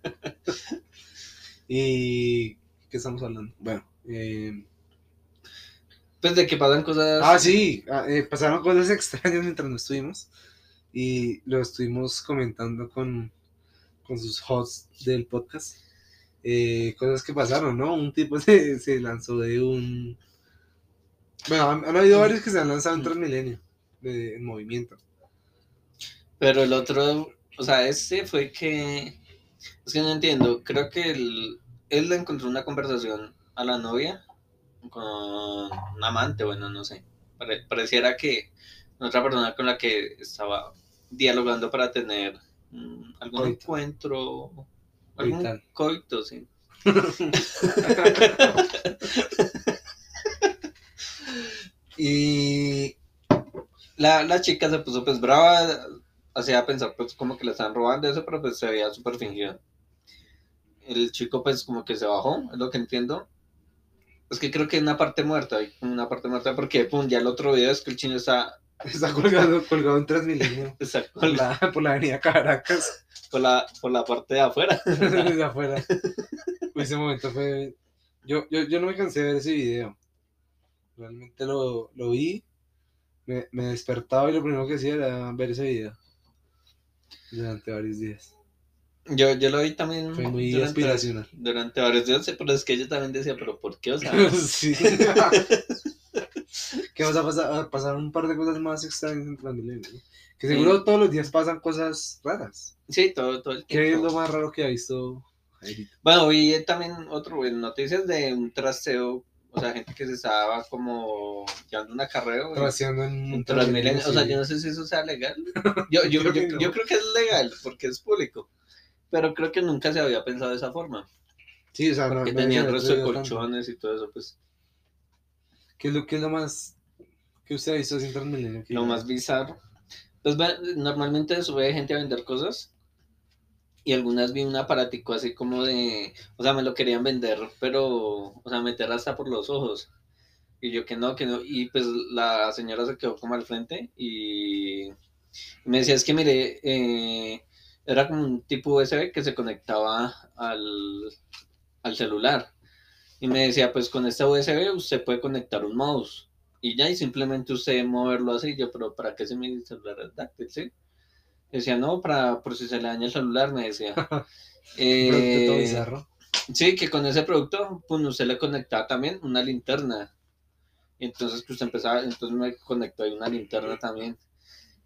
y. ¿Qué estamos hablando? Bueno. eh, Pues de que pasan cosas. ah, sí, ah, eh, pasaron cosas extrañas mientras no estuvimos. Y lo estuvimos comentando con, con sus hosts del podcast. eh, cosas que pasaron, ¿no? Un tipo se, lanzó de un... Bueno, han, habido varios que se han lanzado en Transmilenio, de, en movimiento. Pero el otro, o sea, ese fue que. Es que no entiendo. Creo que él, él le encontró una conversación a la novia con un amante, bueno, no sé. Pare- pareciera que otra persona con la que estaba dialogando para tener mm, algún Coito. encuentro, algún Coital. coito, sí. Y la, la chica se puso pues brava, hacía pensar pues como que le estaban robando eso, pero pues se veía súper fingido. El chico pues como que se bajó, es lo que entiendo. Es que creo que hay una parte muerta, hay una parte muerta porque pum, ya el otro video es que el chino está, Está colgado, colgado en Transmilenio está por la, por la avenida Caracas, por, la, por la parte de afuera. desde afuera. Uy, ese momento fue... Yo, yo, yo no me cansé de ver ese video. Realmente lo, lo vi, me, me despertaba y lo primero que hacía era ver ese video. Durante varios días. Yo, yo lo vi también Fue muy durante, aspiracional. durante varios días, pero es que yo también decía, pero ¿por qué? O sea, sí. Que vas a pasar, a pasar un par de cosas más extrañas en Transmilenio. ¿no? Que seguro todos los días pasan cosas raras. sí, todo, todo el ¿Qué es tiempo. lo más raro que ha visto Jairito? Bueno, vi también otro, en noticias de un trasteo, o sea, gente que se estaba como llevando un acarreo. güey, Traseando en un Transmilenio. O sea, yo no sé si eso sea legal. Yo, yo, Creo yo, creo que es legal porque es público. Pero creo que nunca se había pensado de esa forma. Sí, o sea, Porque no tenían resto de tanto. colchones y todo eso, pues. ¿Qué es lo, qué es lo más que usted ha visto así en Transmilenio? Lo más bizarro. Pues normalmente sube gente a vender cosas. Y algunas vi un aparatico así como de. O sea, me lo querían vender, pero. O sea, meter hasta por los ojos. Y yo que no, que no. Y pues la señora se quedó como al frente y. Me decía, es que mire, eh, era como un tipo USB que se conectaba al, al celular. Y me decía, pues con esta USB usted puede conectar un mouse. Y ya, y simplemente usted moverlo así. Yo, pero ¿para qué se mi celular es táctil, sí? Decía, no, para, por si se le daña el celular, me decía. Eh, todo bizarro. Sí, que con ese producto, pues usted le conectaba también una linterna. Y entonces que usted empezaba, entonces me conectó ahí una linterna también.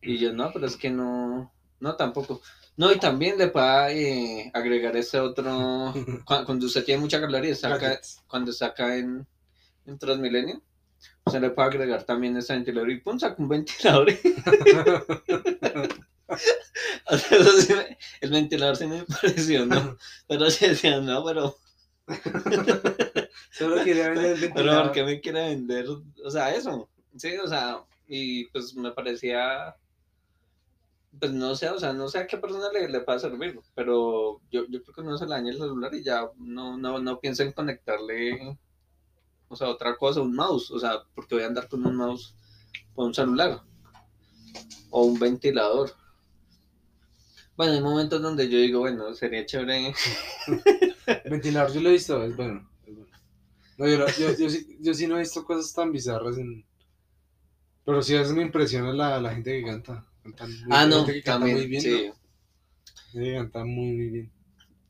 Y yo, no, pero es que no, no tampoco. No, y también le puede agregar ese otro, cu- cuando usted tiene mucha caloría, saca, cuando acá en, en Transmilenio, se le puede agregar también ese ventilador y pum, saca un ventilador. O sea, eso sí me- el ventilador sí me impresionó. Pero sí decía, no, pero, Solo quería vender el pero ventilador. ¿por qué me quiere vender? O sea, eso. Sí, o sea, y pues me parecía. Pues no sé, o sea, no sé a qué persona le, le pueda servir, pero yo, yo creo que no se le daña el celular y ya no, no, no pienso en conectarle, o sea, otra cosa, un mouse, o sea, porque voy a andar con un mouse por un celular o un ventilador. Bueno, hay momentos donde yo digo, bueno, sería chévere. Ventilador, yo lo he visto, es bueno. es bueno. No, yo, lo- yo, yo sí, yo sí no he visto cosas tan bizarras en... Pero sí a veces me impresiona la, la gente que canta. Cantan muy- Ah, no, gente que canta también, muy bien, sí. ¿no? Gente que canta muy, muy bien.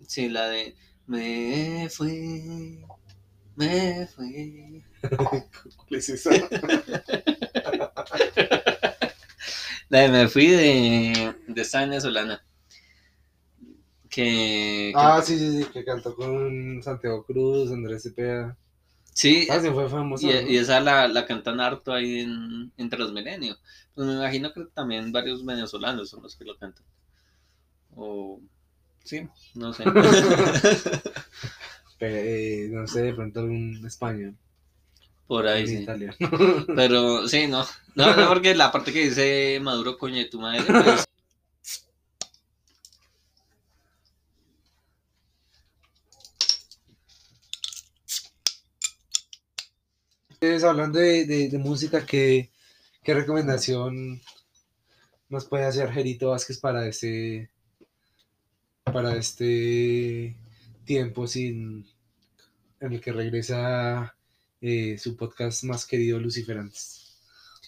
Sí, la de me fui, me fui. ¿Cuál es esa? La de me fui de, de esta venezolana. Que, que- ah, sí, sí, sí, que cantó con Santiago Cruz, Andrés Cepeda. sí, Ah, se fue famoso. y, ¿no? y esa la, la cantan harto ahí en, en Transmilenio. Pues me imagino que también varios venezolanos son los que lo cantan. O sí, no sé. Eh, no sé, de pronto algún español. Por ahí sí. italiano. Pero sí, no. No, no, porque la parte que dice Maduro, coño de tu madre. pues, Entonces, hablando de, de- de música, ¿qué, ¿qué recomendación nos puede hacer Gerito Vázquez para este, para este tiempo sin, en el que regresa eh, su podcast más querido, Lucifer Antes?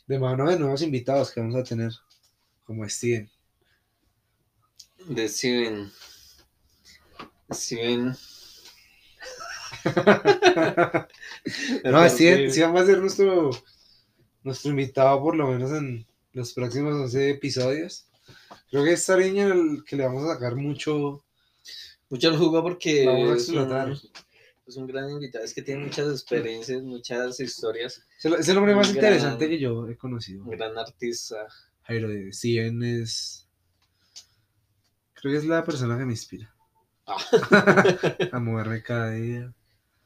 De mano de nuevos invitados que vamos a tener, como Steven. De Steven. Steven. no, Steven, Steven va a ser nuestro, nuestro invitado por lo menos en los próximos 11 episodios. Creo que es niña el que le vamos a sacar mucho. Mucho el jugo porque vamos a explotar. Es, un, es un gran invitado, es que tiene muchas experiencias, muchas historias. Es el hombre más interesante que yo he conocido. Un gran artista. Jairo de Steven es. Creo que es la persona que me inspira. Ah. a moverme cada día.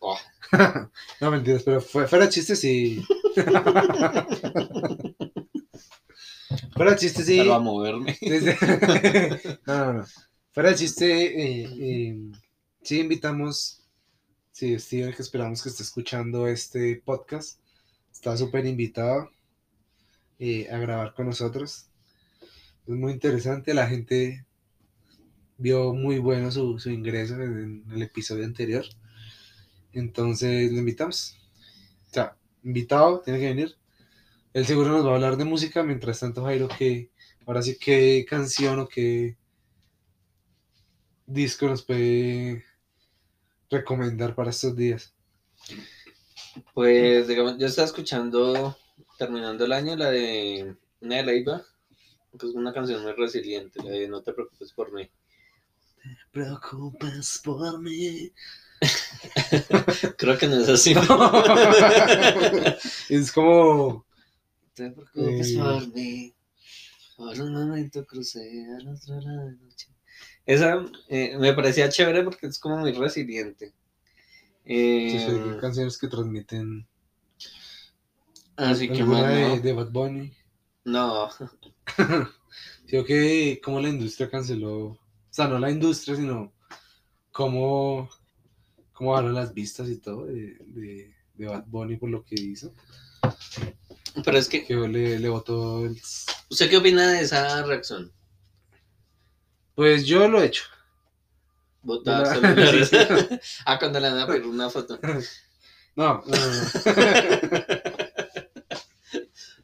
Ah. no, mentiras, pero fuera chiste sí. fuera chiste sí. Pero a moverme. no, no, no. Fuera chiste, eh, eh, sí invitamos. Sí, Steven, que esperamos que esté escuchando este podcast. Está súper invitado eh, a grabar con nosotros. Es muy interesante. La gente vio muy bueno su, ingreso en el episodio anterior. Entonces lo invitamos. O sea, invitado, tiene que venir. Él seguro nos va a hablar de música. Mientras tanto, Jairo, que ahora sí, ¿qué canción o qué disco nos puede recomendar para estos días? Pues, digamos, yo estaba escuchando, terminando el año, la de Una Leiva, que es una canción muy resiliente, la de No te preocupes por mí. Te preocupes por mí. Creo que no es así. es como. Te preocupes Eh. por mí. Por un momento crucé al otro lado de noche. Esa eh, me parecía chévere porque es como muy resiliente. Eh, canciones que transmiten. así que más de, no. de Bad Bunny. No, Creo que como la industria canceló. O sea, no la industria, sino cómo, cómo bajaron las vistas y todo de, de, de Bad Bunny por lo que hizo. pero es que, Que le, le votó el... ¿usted qué opina de esa reacción? Pues yo lo he hecho. La- celulares. Sí. ah, cuando le van a pedir una foto. No, no, no.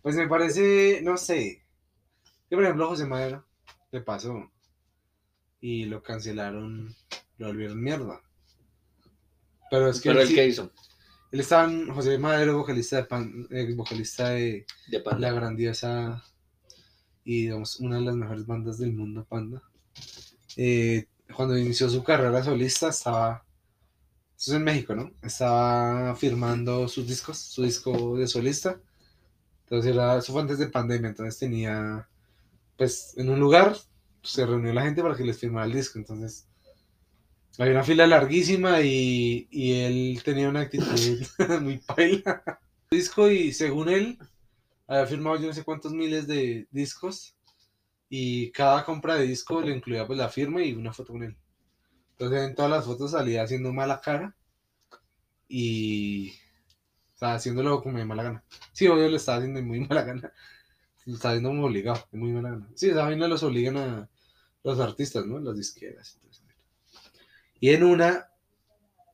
Pues me parece, no sé. Que por ejemplo José Madero le pasó. Y lo cancelaron, lo volvieron mierda. Pero es que Pero él, el que hizo, él estaba en José Madero, vocalista de Pan- ex vocalista de de la panda. grandiosa y digamos una de las mejores bandas del mundo, Panda. Eh, cuando inició su carrera solista estaba, eso es en México, ¿no? Estaba firmando sus discos, su disco de solista. Entonces era, eso fue antes de pandemia, entonces tenía, pues en un lugar se reunió la gente para que les firmara el disco, entonces había una fila larguísima y, y él tenía una actitud muy paila. disco y según él había firmado yo no sé cuántos miles de discos y cada compra de disco le incluía pues la firma y una foto con él. Entonces en todas las fotos salía haciendo mala cara y o sea, haciéndolo como de mala gana. Sí, obvio lo estaba haciendo de muy mala gana. Lo estaba haciendo como obligado, de muy mala gana. Sí, esa vaina los obligan a los artistas, ¿no? Las disqueras. y en una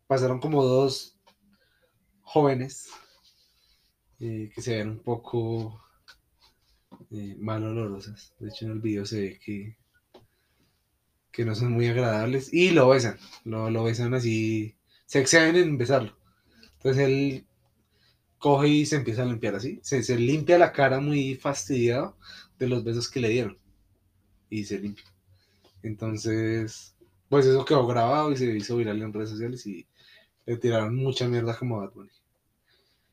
pasaron como dos jóvenes eh, que se ven un poco eh, mal olorosas. De hecho, en el video se ve que, que no son muy agradables. Y lo besan. Lo, lo besan así. Se exceden en besarlo. Entonces él coge y se empieza a limpiar así. Se, se limpia la cara muy fastidiado de los besos que le dieron. Y se limpia. Entonces, pues eso quedó grabado y se hizo viral en redes sociales y le tiraron mucha mierda como Bad.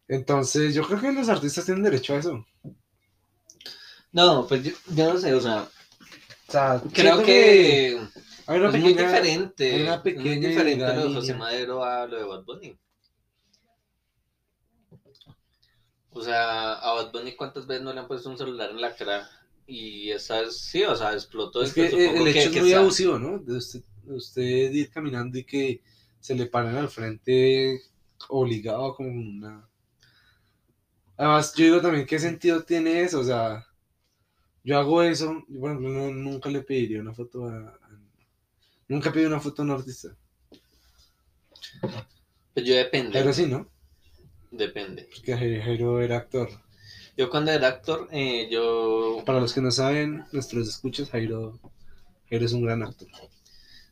Entonces, yo creo que los artistas tienen derecho a eso. No, pues yo, yo no sé, o sea, O sea, creo que hay una es muy pequeña- diferente. hay una es muy pequeña diferente lo de. José Madero a lo de Bad Bunny. O sea, a Bad Bunny cuántas veces no le han puesto un celular en la cara y esa es, sí, o sea, explotó. Es que el que- hecho es que muy abusivo, ¿no? De usted, de usted ir caminando y que se le paren al frente obligado como una... Además, yo digo también, ¿qué sentido tiene eso? O sea, yo hago eso, yo, por ejemplo, no- nunca le pediría una foto a... a- Nunca pedí una foto a un artista. Pues yo depende, Pero sí, ¿no? depende. Porque Jairo Jairo era actor. Yo cuando era actor, eh, yo... Para los que no saben, nuestros escuchas, Jairo Eres un gran actor.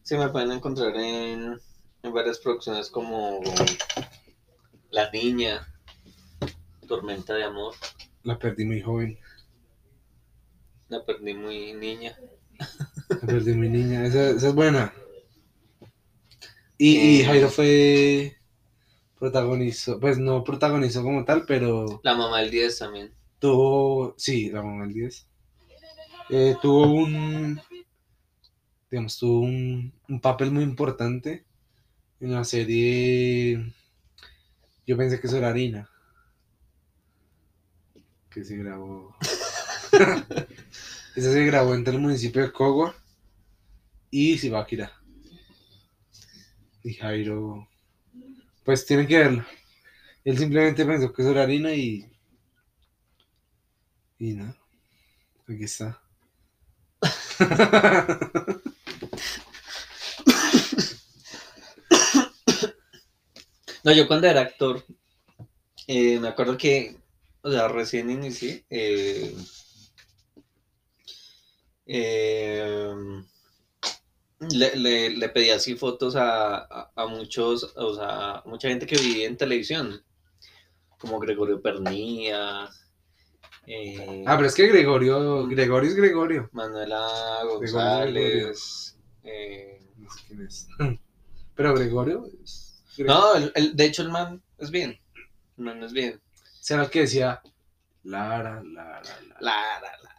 Sí, me pueden encontrar en, en varias producciones como La Niña, Tormenta de Amor, La perdí muy joven. La Perdí Muy Niña. La perdí muy niña. Esa, esa es buena. Y, y Eh. Jairo fue protagonizó, pues no protagonizó como tal, pero La Mamá del 10 también. tuvo, sí, la mamá del 10. Eh, tuvo un, digamos, tuvo un, un papel muy importante en la serie. Yo pensé que eso era harina. Que se grabó. Esa se grabó entre el municipio de Cogua y Zipaquirá. Y Jairo, pues tiene que verlo. Él simplemente pensó que eso era harina y. Y no. Aquí está. No, yo cuando era actor, eh, me acuerdo que, o sea, recién inicié, eh, eh, le, le, le pedí así fotos a, a, a muchos, o sea, a mucha gente que vivía en televisión, como Gregorio Pernía, eh, Ah, pero es que Gregorio. Gregorio es Gregorio. Manuela Gregorio. González. eh, No sé quién es. Pero Gregorio es. no, el- el- de hecho el man es bien, el man es bien. Será el que decía. Lara, Lara, Lara. La, la,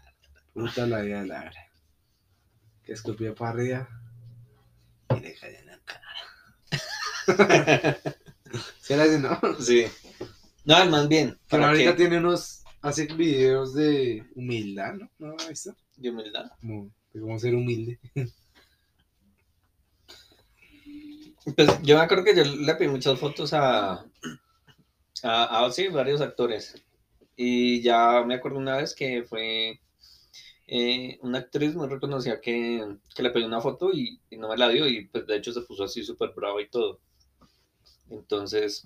la. Puta la vida de Lara. Que escupía para arriba. Y le caía en la cara. ¿Será ese, no? Sí. No, el man bien. Pero ¿Para ahorita qué? tiene unos. Hace videos de humildad, ¿no? ¿No has visto? De humildad. Como de cómo ser humilde. Pues yo me acuerdo que yo le pedí muchas fotos a, a, a, sí, varios actores. Y ya me acuerdo una vez que fue eh, una actriz muy reconocida que, que le pedí una foto y, y no me la dio. Y pues de hecho se puso así súper brava y todo. Entonces,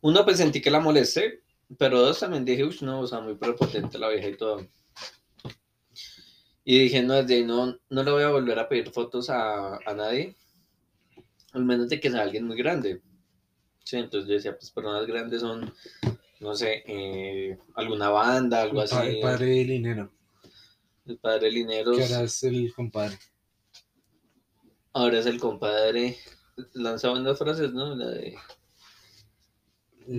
uno pues sentí que la molesté, pero dos también dije, uff, no, o sea, muy prepotente la vieja y todo. Y dije, no, desde ahí no, no le voy a volver a pedir fotos a, a nadie, al menos de que sea alguien muy grande. Sí, entonces yo decía, pues personas grandes son, no sé, eh, alguna banda, algo El así. padre de Linero. El padre Lineros, Que ahora es el compadre. ahora es el compadre. Lanzaba unas frases, ¿no? La de.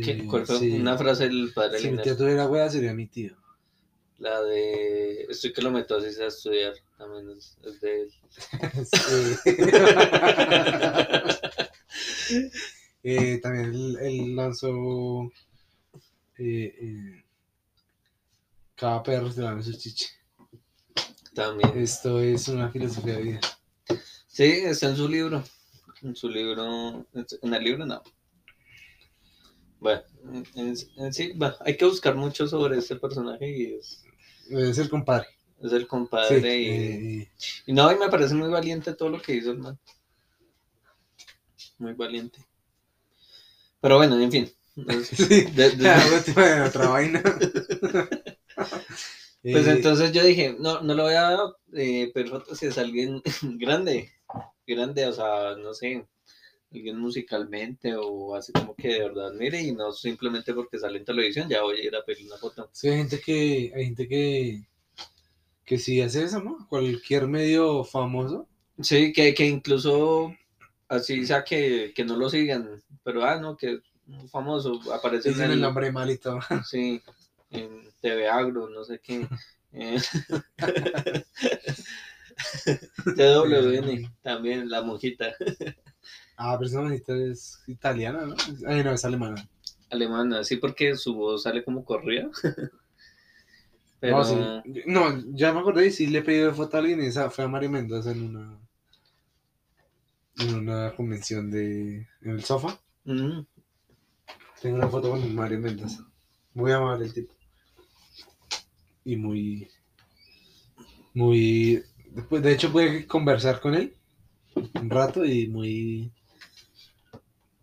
¿qué? Eh, ¿Cuál fue? sí. Una frase del padre Si mi Lineros. tía tuviera wea, sería mi tío. La de. Estoy que lo meto así a estudiar. También es, es de él. Sí. Eh, también él, él lanzó eh, eh, cada perro se lame su chiche. También. Esto es una filosofía de vida. Sí, está en su libro. En su libro. En el libro no. Bueno, en, en sí, bueno, hay que buscar mucho sobre este personaje y es, Es el compadre. es el Sí, compadre. y, eh, y no, y me parece muy valiente todo lo que hizo el man. Muy valiente. Pero bueno, en fin. Sí. de- de- Ah, bueno, otra vaina. Pues Eh, entonces yo dije, no, no lo voy a eh, fotos si es alguien grande, grande, o sea, no sé, alguien musicalmente o así como que de verdad mire y no simplemente porque sale en televisión, ya voy a ir a pedir una foto. sí, hay gente que, hay gente que, que sí hace eso, ¿no? Cualquier medio famoso. Sí, que, que incluso así sea que, que no lo sigan, pero ah, no, que famoso aparece en el el, nombre mal y todo. sí, en TV Agro, no sé qué. eh. TWN, también, la monjita. Ah, pero esa manita es italiana, ¿no? Ay, no, es alemana. alemana, sí, porque su voz sale como corrida. Pero No, sí. No, ya me acordé y sí le pedí foto a alguien y esa fue a Mario Mendoza en una en una convención de en el sofá. mm, Tengo una foto con Mario Mendoza. Muy amable el tipo. Y muy muy después de hecho pude conversar con él un rato y muy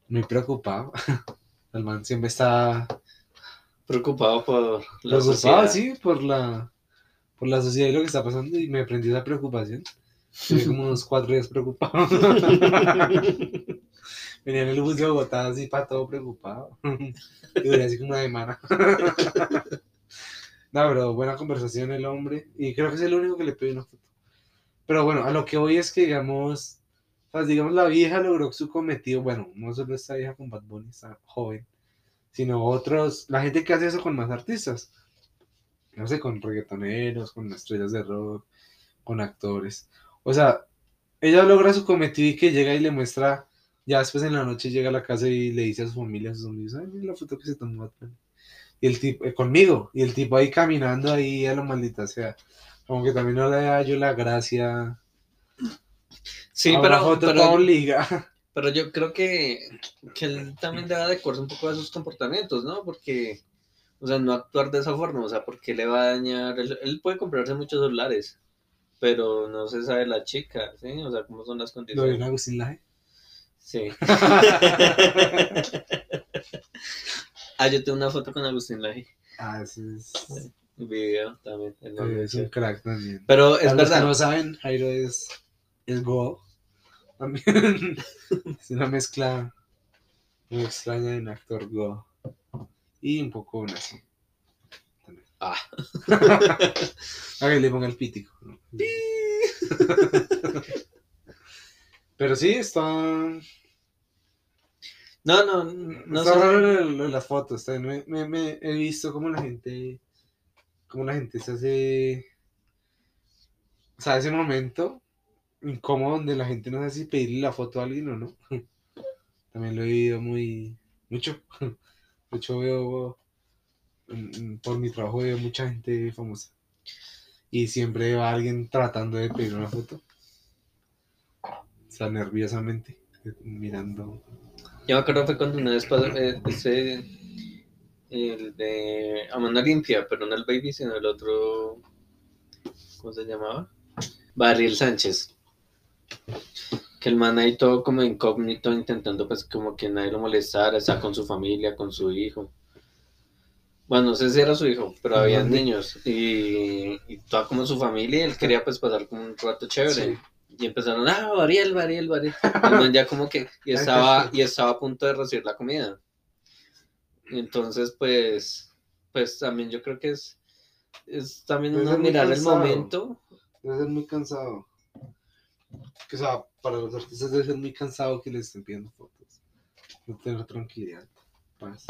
muy preocupado. El man siempre está preocupado por la preocupado, sociedad. sí, por la, por la sociedad y lo que está pasando y me prendió esa preocupación. Tenía como unos cuatro días preocupado. Venía en el bus de Bogotá así para todo preocupado. Y duré así como una semana. No, pero buena conversación el hombre. Y creo que es el único que le pedí una foto. Pero bueno, a lo que voy es que, digamos, sea, digamos, la vieja logró su cometido. Bueno, no solo esta vieja con Bad Bunny, está joven, sino otros, la gente que hace eso con más artistas. No sé, con reggaetoneros, con estrellas de rock, con actores. O sea, ella logra su cometido y que llega y le muestra, ya después en la noche llega a la casa y le dice a su familia, a sus amigos, ay, mira la foto que se tomó Bad Bunny". Y el tipo, eh, conmigo, y el tipo ahí caminando ahí a lo maldita sea. Como que también no le da yo la gracia. Sí, a pero, foto pero, obliga. pero yo creo que, que él también debe adecuarse un poco a sus comportamientos, ¿no? Porque, o sea, no actuar de esa forma, o sea, porque le va a dañar. Él, él puede comprarse muchos celulares, pero no se sabe la chica, ¿sí? O sea, cómo son las Lo de condiciones. Agustín Laje. Sí. ah, yo tengo una foto con Agustín Laje. Ah, ese es, Un video también. es un crack también. Pero es Para los que verdad. no saben, Jairo es, es Go. También es una mezcla muy extraña de un actor Go. Y un poco nazi. También. Ah. A que le ponga el pítico. Pero sí, está. No, no, no está raro las fotos. me, me- me- he visto cómo la gente. Cómo la gente se hace. O sea, ese momento incómodo donde la gente no sabe si pedirle la foto a alguien o no. También lo he vivido muy. Mucho. De hecho, veo. Por mi trabajo veo mucha gente famosa. Y siempre va alguien tratando de pedir una foto. O sea, nerviosamente. Mirando. Yo me acuerdo fue cuando una vez pasó eh, ese, el de A Mano Limpia, pero no el Baby, sino el otro, ¿cómo se llamaba? Barriel Sánchez. Que el man ahí todo como incógnito, intentando pues como que nadie lo molestara, está con su familia, con su hijo. Bueno, no sé si era su hijo, pero había niños y, y toda como su familia y él quería pues pasar como un rato chévere. Sí. Y empezaron, ah, Bariel, Bariel, Bariel. El man ya como que, y estaba, y estaba a punto de recibir la comida. Entonces, pues, pues también yo creo que es, es también uno mirar el momento. Debe ser muy cansado. Que, o sea, para los artistas debe ser muy cansado que les estén pidiendo fotos. No tener tranquilidad. paz.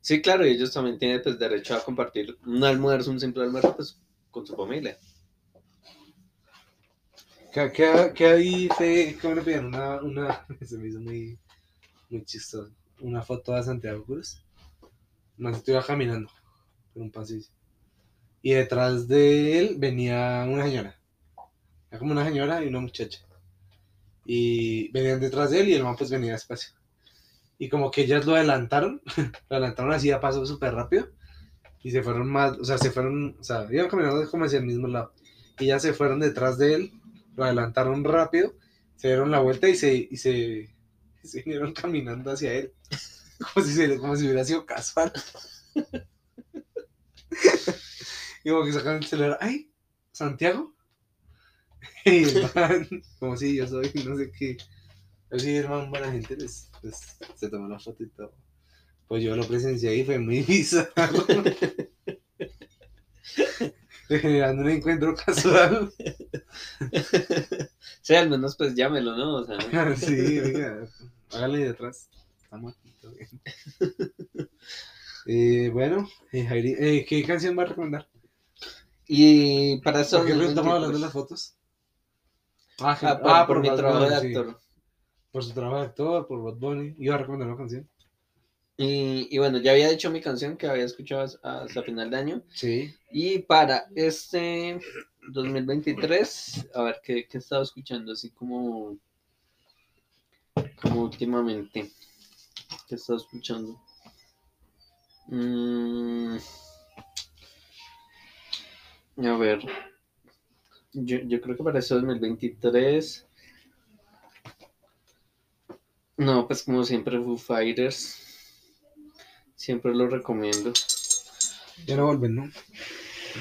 Sí, claro, y ellos también tienen pues derecho a compartir un almuerzo, un simple almuerzo, pues, con su familia. ¿Qué, qué, qué ahí fue? ¿Cómo le pidieron una, una. Se me hizo muy, muy chistoso. Una foto de Santiago Cruz. Más estuviera caminando por un pasillo. Y detrás de él venía una señora. Era como una señora y una muchacha. Y venían detrás de él y el man pues venía despacio. Y como que ellas lo adelantaron, lo adelantaron así a paso súper rápido. Y se fueron más, o sea, se fueron, o sea, iban caminando como hacia el mismo lado. Y ya se fueron detrás de él, lo adelantaron rápido, se dieron la vuelta y se, y se, vinieron caminando hacia él. Como si, hubiera sido casual. y como que sacaron el celular, ¡ay! ¿Santiago? Y el man, como si yo soy, no sé qué. Así, hermano, buena gente, les, les- se tomó la foto y todo. Pues yo lo presencié y fue muy bizarro. Generando un encuentro casual. Sí, al menos pues llámelo, ¿no? O sea, sí, venga, hágale de atrás. Estamos aquí, todo bien. Eh, bueno, eh, Jairi, eh, ¿qué canción va a recomendar? y para eso... ¿Por qué estamos hablando de las fotos? Ah, Ah, por, por mi trabajo de sí. actor. Por su trabajo de actor, por Bad Bunny. Iba a recomendar una canción. Y, y bueno, ya había dicho mi canción que había escuchado hasta hasta final de año. Sí. Y para este 2023, a ver qué, qué he estado escuchando, así como, como últimamente. ¿Qué he estado escuchando? Mm, a ver, yo, yo creo que para este 2023. No, pues como siempre, Foo Fighters. Siempre lo recomiendo. Ya no vuelven, ¿no?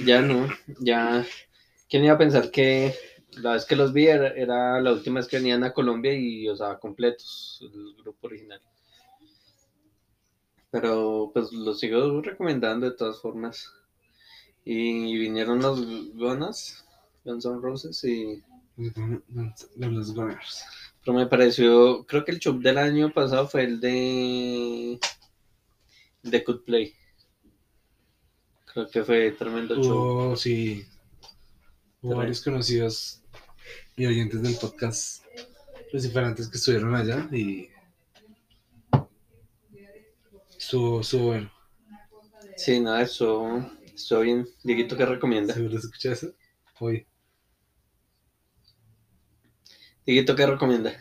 Ya no, ya. ¿Quién iba a pensar que La vez que los vi era, era la última vez que venían a Colombia y, o sea, completos, el grupo original. Pero pues los sigo recomendando de todas formas. Y vinieron los Gonas, Guns N' Roses, y... De los Gunners. Pero me pareció, creo que el show del año pasado fue el de... de Good Play. Creo que fue tremendo show. Oh, sí. Hubo varios conocidos y oyentes del podcast los diferentes que estuvieron allá y estuvo, estuvo bueno. Sí, nada, eso estuvo bien. Dieguito, ¿qué recomienda? ¿Seguro escuchas eso? Hoy. Dieguito, ¿qué recomienda?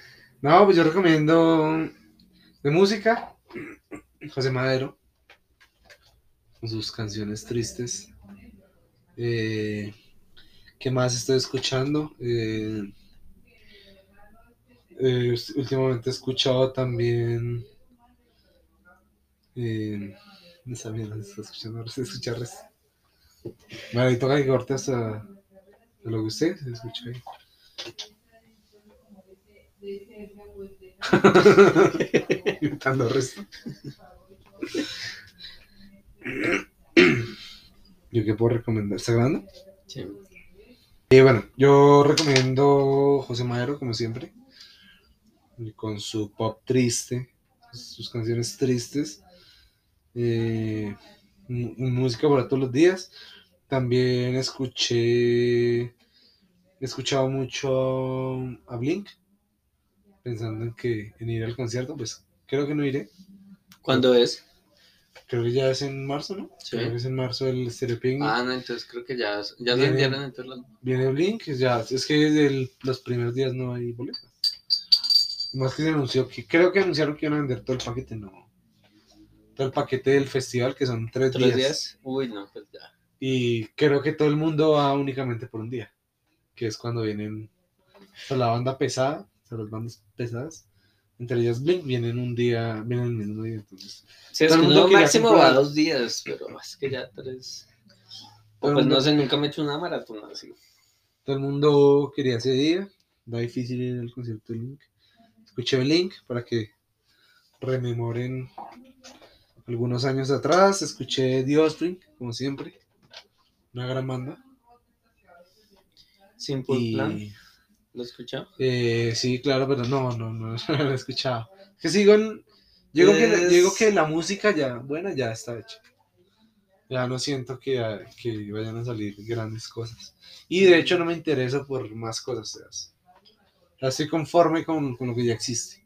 No, pues yo recomiendo de música José Madero sus canciones tristes. Eh, ¿Qué más estoy escuchando? Eh, eh, últimamente he escuchado también. Eh, no sabía, no estoy escuchando, no sé escuchar. Bueno, ahí toca que corte hasta lo que usted se escucha ahí. Gritando resto. ¿Yo qué puedo recomendar? ¿Está grabando? Sí. Y bueno, yo recomiendo José Madero, como siempre, con su pop triste, sus canciones tristes, eh, música para todos los días. También escuché, he escuchado mucho a Blink, pensando en que en ir al concierto, pues creo que no iré. ¿Cuándo es? Creo que ya es en marzo, ¿no? Sí. Creo que es en marzo el Stereo Picnic. Ah, no, entonces creo que ya, ya se Viene- vendieron en. Viene Blink, ya, es que del- los primeros días no hay boletos. Más que se anunció que, creo que anunciaron que iban a vender todo el paquete, no. Todo el paquete del festival, que son tres, ¿Tres días. días? Uy, no, pues ya. Y creo que todo el mundo va únicamente por un día, que es cuando vienen o sea, la banda pesada, o sea, las bandas pesadas, entre ellas Blink, vienen un día, vienen el mismo día, entonces. Sí, es que máximo va dos días, pero es que ya tres. Pues no sé, nunca me he hecho una maratón así. Todo el mundo quería ese día, va difícil ir al concierto de Blink. Escuché Blink para que rememoren algunos años atrás, escuché The Offspring, como siempre, una gran banda. Simple Y Plan, ¿lo escuchó? eh, sí, claro, pero no, no, no, no lo he escuchado. Que sigo en, digo que, Es- digo que la música ya, buena, ya está hecha. Ya no siento que, que vayan a salir grandes cosas. Y de hecho no me interesa por más cosas. ya estoy conforme con, con lo que ya existe.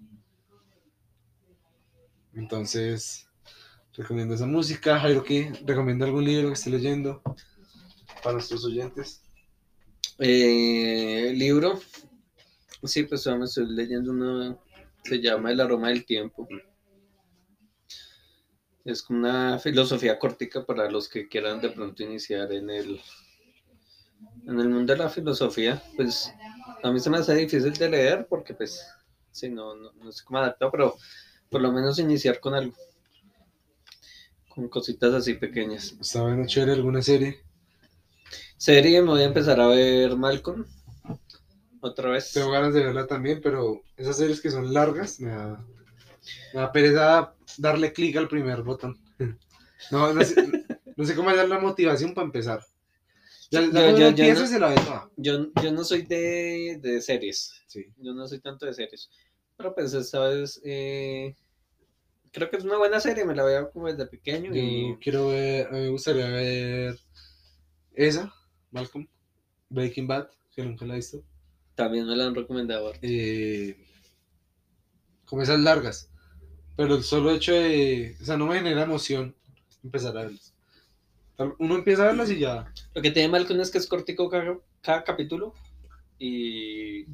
Entonces, recomiendo esa música. Jairo, ¿qué? ¿Recomiendo algún libro que esté leyendo para nuestros oyentes? Eh, libro. Sí, pues me estoy leyendo uno. Se llama El aroma del tiempo. Es como una filosofía cortica para los que quieran de pronto iniciar en el en el mundo de la filosofía. Pues a mí se me hace difícil de leer porque pues sí, no, no, no sé cómo adaptado, pero por lo menos iniciar con algo. Con cositas así pequeñas. ¿Está bueno, chévere alguna serie? Serie, me voy a empezar a ver Malcolm. Otra vez. Tengo ganas de verla también, pero esas series que son largas, me da, me da pereza darle clic al primer botón. No, no sé, no sé cómo hallar la motivación para empezar. Ya, ya Yo- no- se la. Yo, yo no soy de, de series. Sí. Yo no soy tanto de series. Pero pues esta vez eh, creo que es una buena serie. Me la veo como desde pequeño. Y quiero ver, a mí me gustaría ver esa, Malcolm, Breaking Bad, que nunca la he visto. también me la han recomendado. Eh, como esas largas. Pero el solo hecho de, o sea, no me genera emoción empezar a verlas. Uno empieza a verlas y ya. Lo que tiene Malcolm es que es cortico cada, cada capítulo. Y,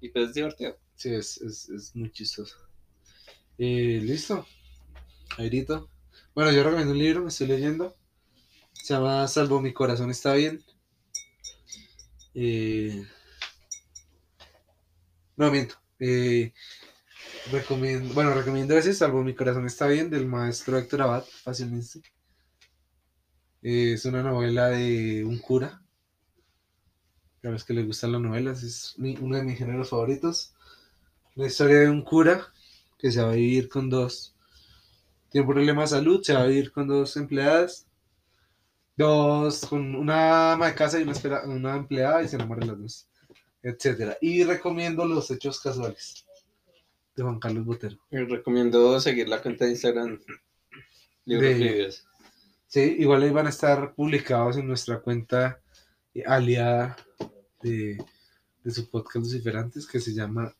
y pues es divertido. Sí, es, es, es muy chistoso. Eh, Listo. Airito. Bueno, yo recomiendo un libro que estoy leyendo. Se llama Salvo mi corazón está bien. Eh, No, miento. Eh, recomiendo, bueno, recomiendo ese, Salvo mi corazón está bien, del maestro Héctor Abad, fácilmente. Eh, es una novela de un cura A los que les gustan las novelas, es uno de mis géneros favoritos. La historia de un cura que se va a vivir con dos. Tiene un problema de salud, se va a vivir con dos empleadas. Dos, con una ama de casa y una, espera- una empleada y se enamoran las dos. Etcétera. Y recomiendo los hechos casuales de Juan Carlos Botero. Y recomiendo seguir la cuenta de Instagram. Libros De-. Sí, igual ahí van a estar publicados en nuestra cuenta eh, aliada de, de su podcast Luciferantes que se llama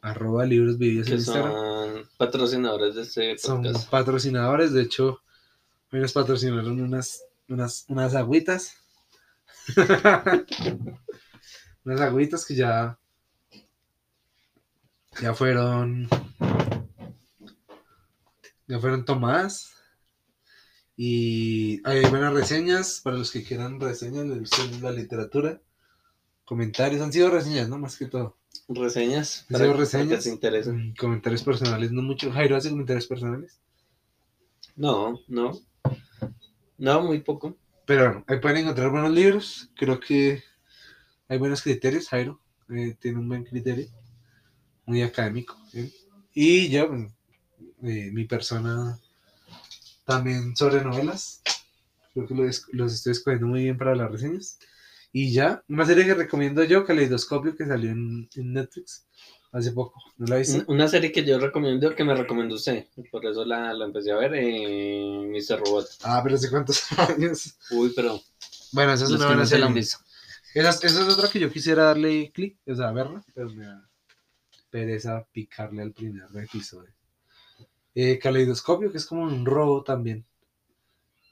arroba libros vividos en Instagram. son patrocinadores de este Son podcast. patrocinadores, de hecho, hoy nos patrocinaron unas, unas, unas agüitas. unas agüitas que ya, ya fueron, ya fueron tomadas. Y hay buenas reseñas para los que quieran reseñas, gusta la literatura. Comentarios, han sido reseñas, ¿no? Más que todo. Reseñas. Han sido que reseñas. Comentarios personales, no mucho. Jairo hace comentarios personales. No, no. No, muy poco. Pero ahí pueden encontrar buenos libros. Creo que hay buenos criterios. Jairo eh, tiene un buen criterio. Muy académico. él. Y yo, pues, eh, mi persona también sobre novelas. Creo que los, estoy escogiendo muy bien para las reseñas. Y ya, una serie que recomiendo yo, Caleidoscopio, que salió en Netflix hace poco. ¿No la viste? Un- Una serie que yo recomiendo, que me recomendó usted. Por eso la, la empecé a ver, eh, Mr. Robot. Ah, pero hace cuántos años. Uy, pero Bueno, esa es una buena serie. Esa, es- esa es otra que yo quisiera darle clic, o sea, verla, pero me da pereza picarle al primer episodio. Eh, Caleidoscopio, que es como un robo también.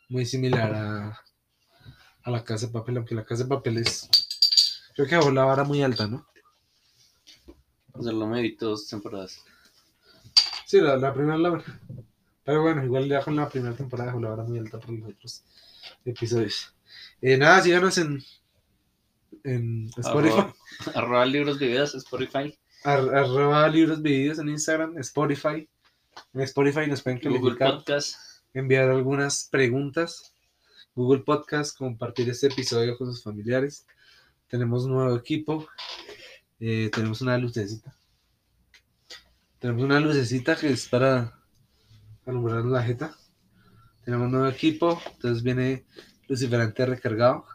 Muy similar a, a la casa de papel, aunque la casa de papel es. Creo que dejó la vara muy alta, ¿no? Solo me vi dos temporadas. Sí, la, la primera la Pero bueno, igual ya con la primera temporada la vara muy alta por los otros episodios. Eh, nada, síganos en, en Spotify. Arroba, arroba libros vividos, Spotify, Ar- arroba libros videos en Instagram, Spotify. En Spotify nos pueden Google calificar, Podcast. enviar algunas preguntas. Google Podcast, compartir este episodio con sus familiares. Tenemos un nuevo equipo. Eh, tenemos una lucecita. Tenemos una lucecita que es para alumbrar la jeta. Tenemos un nuevo equipo. Entonces viene Luciferante recargado.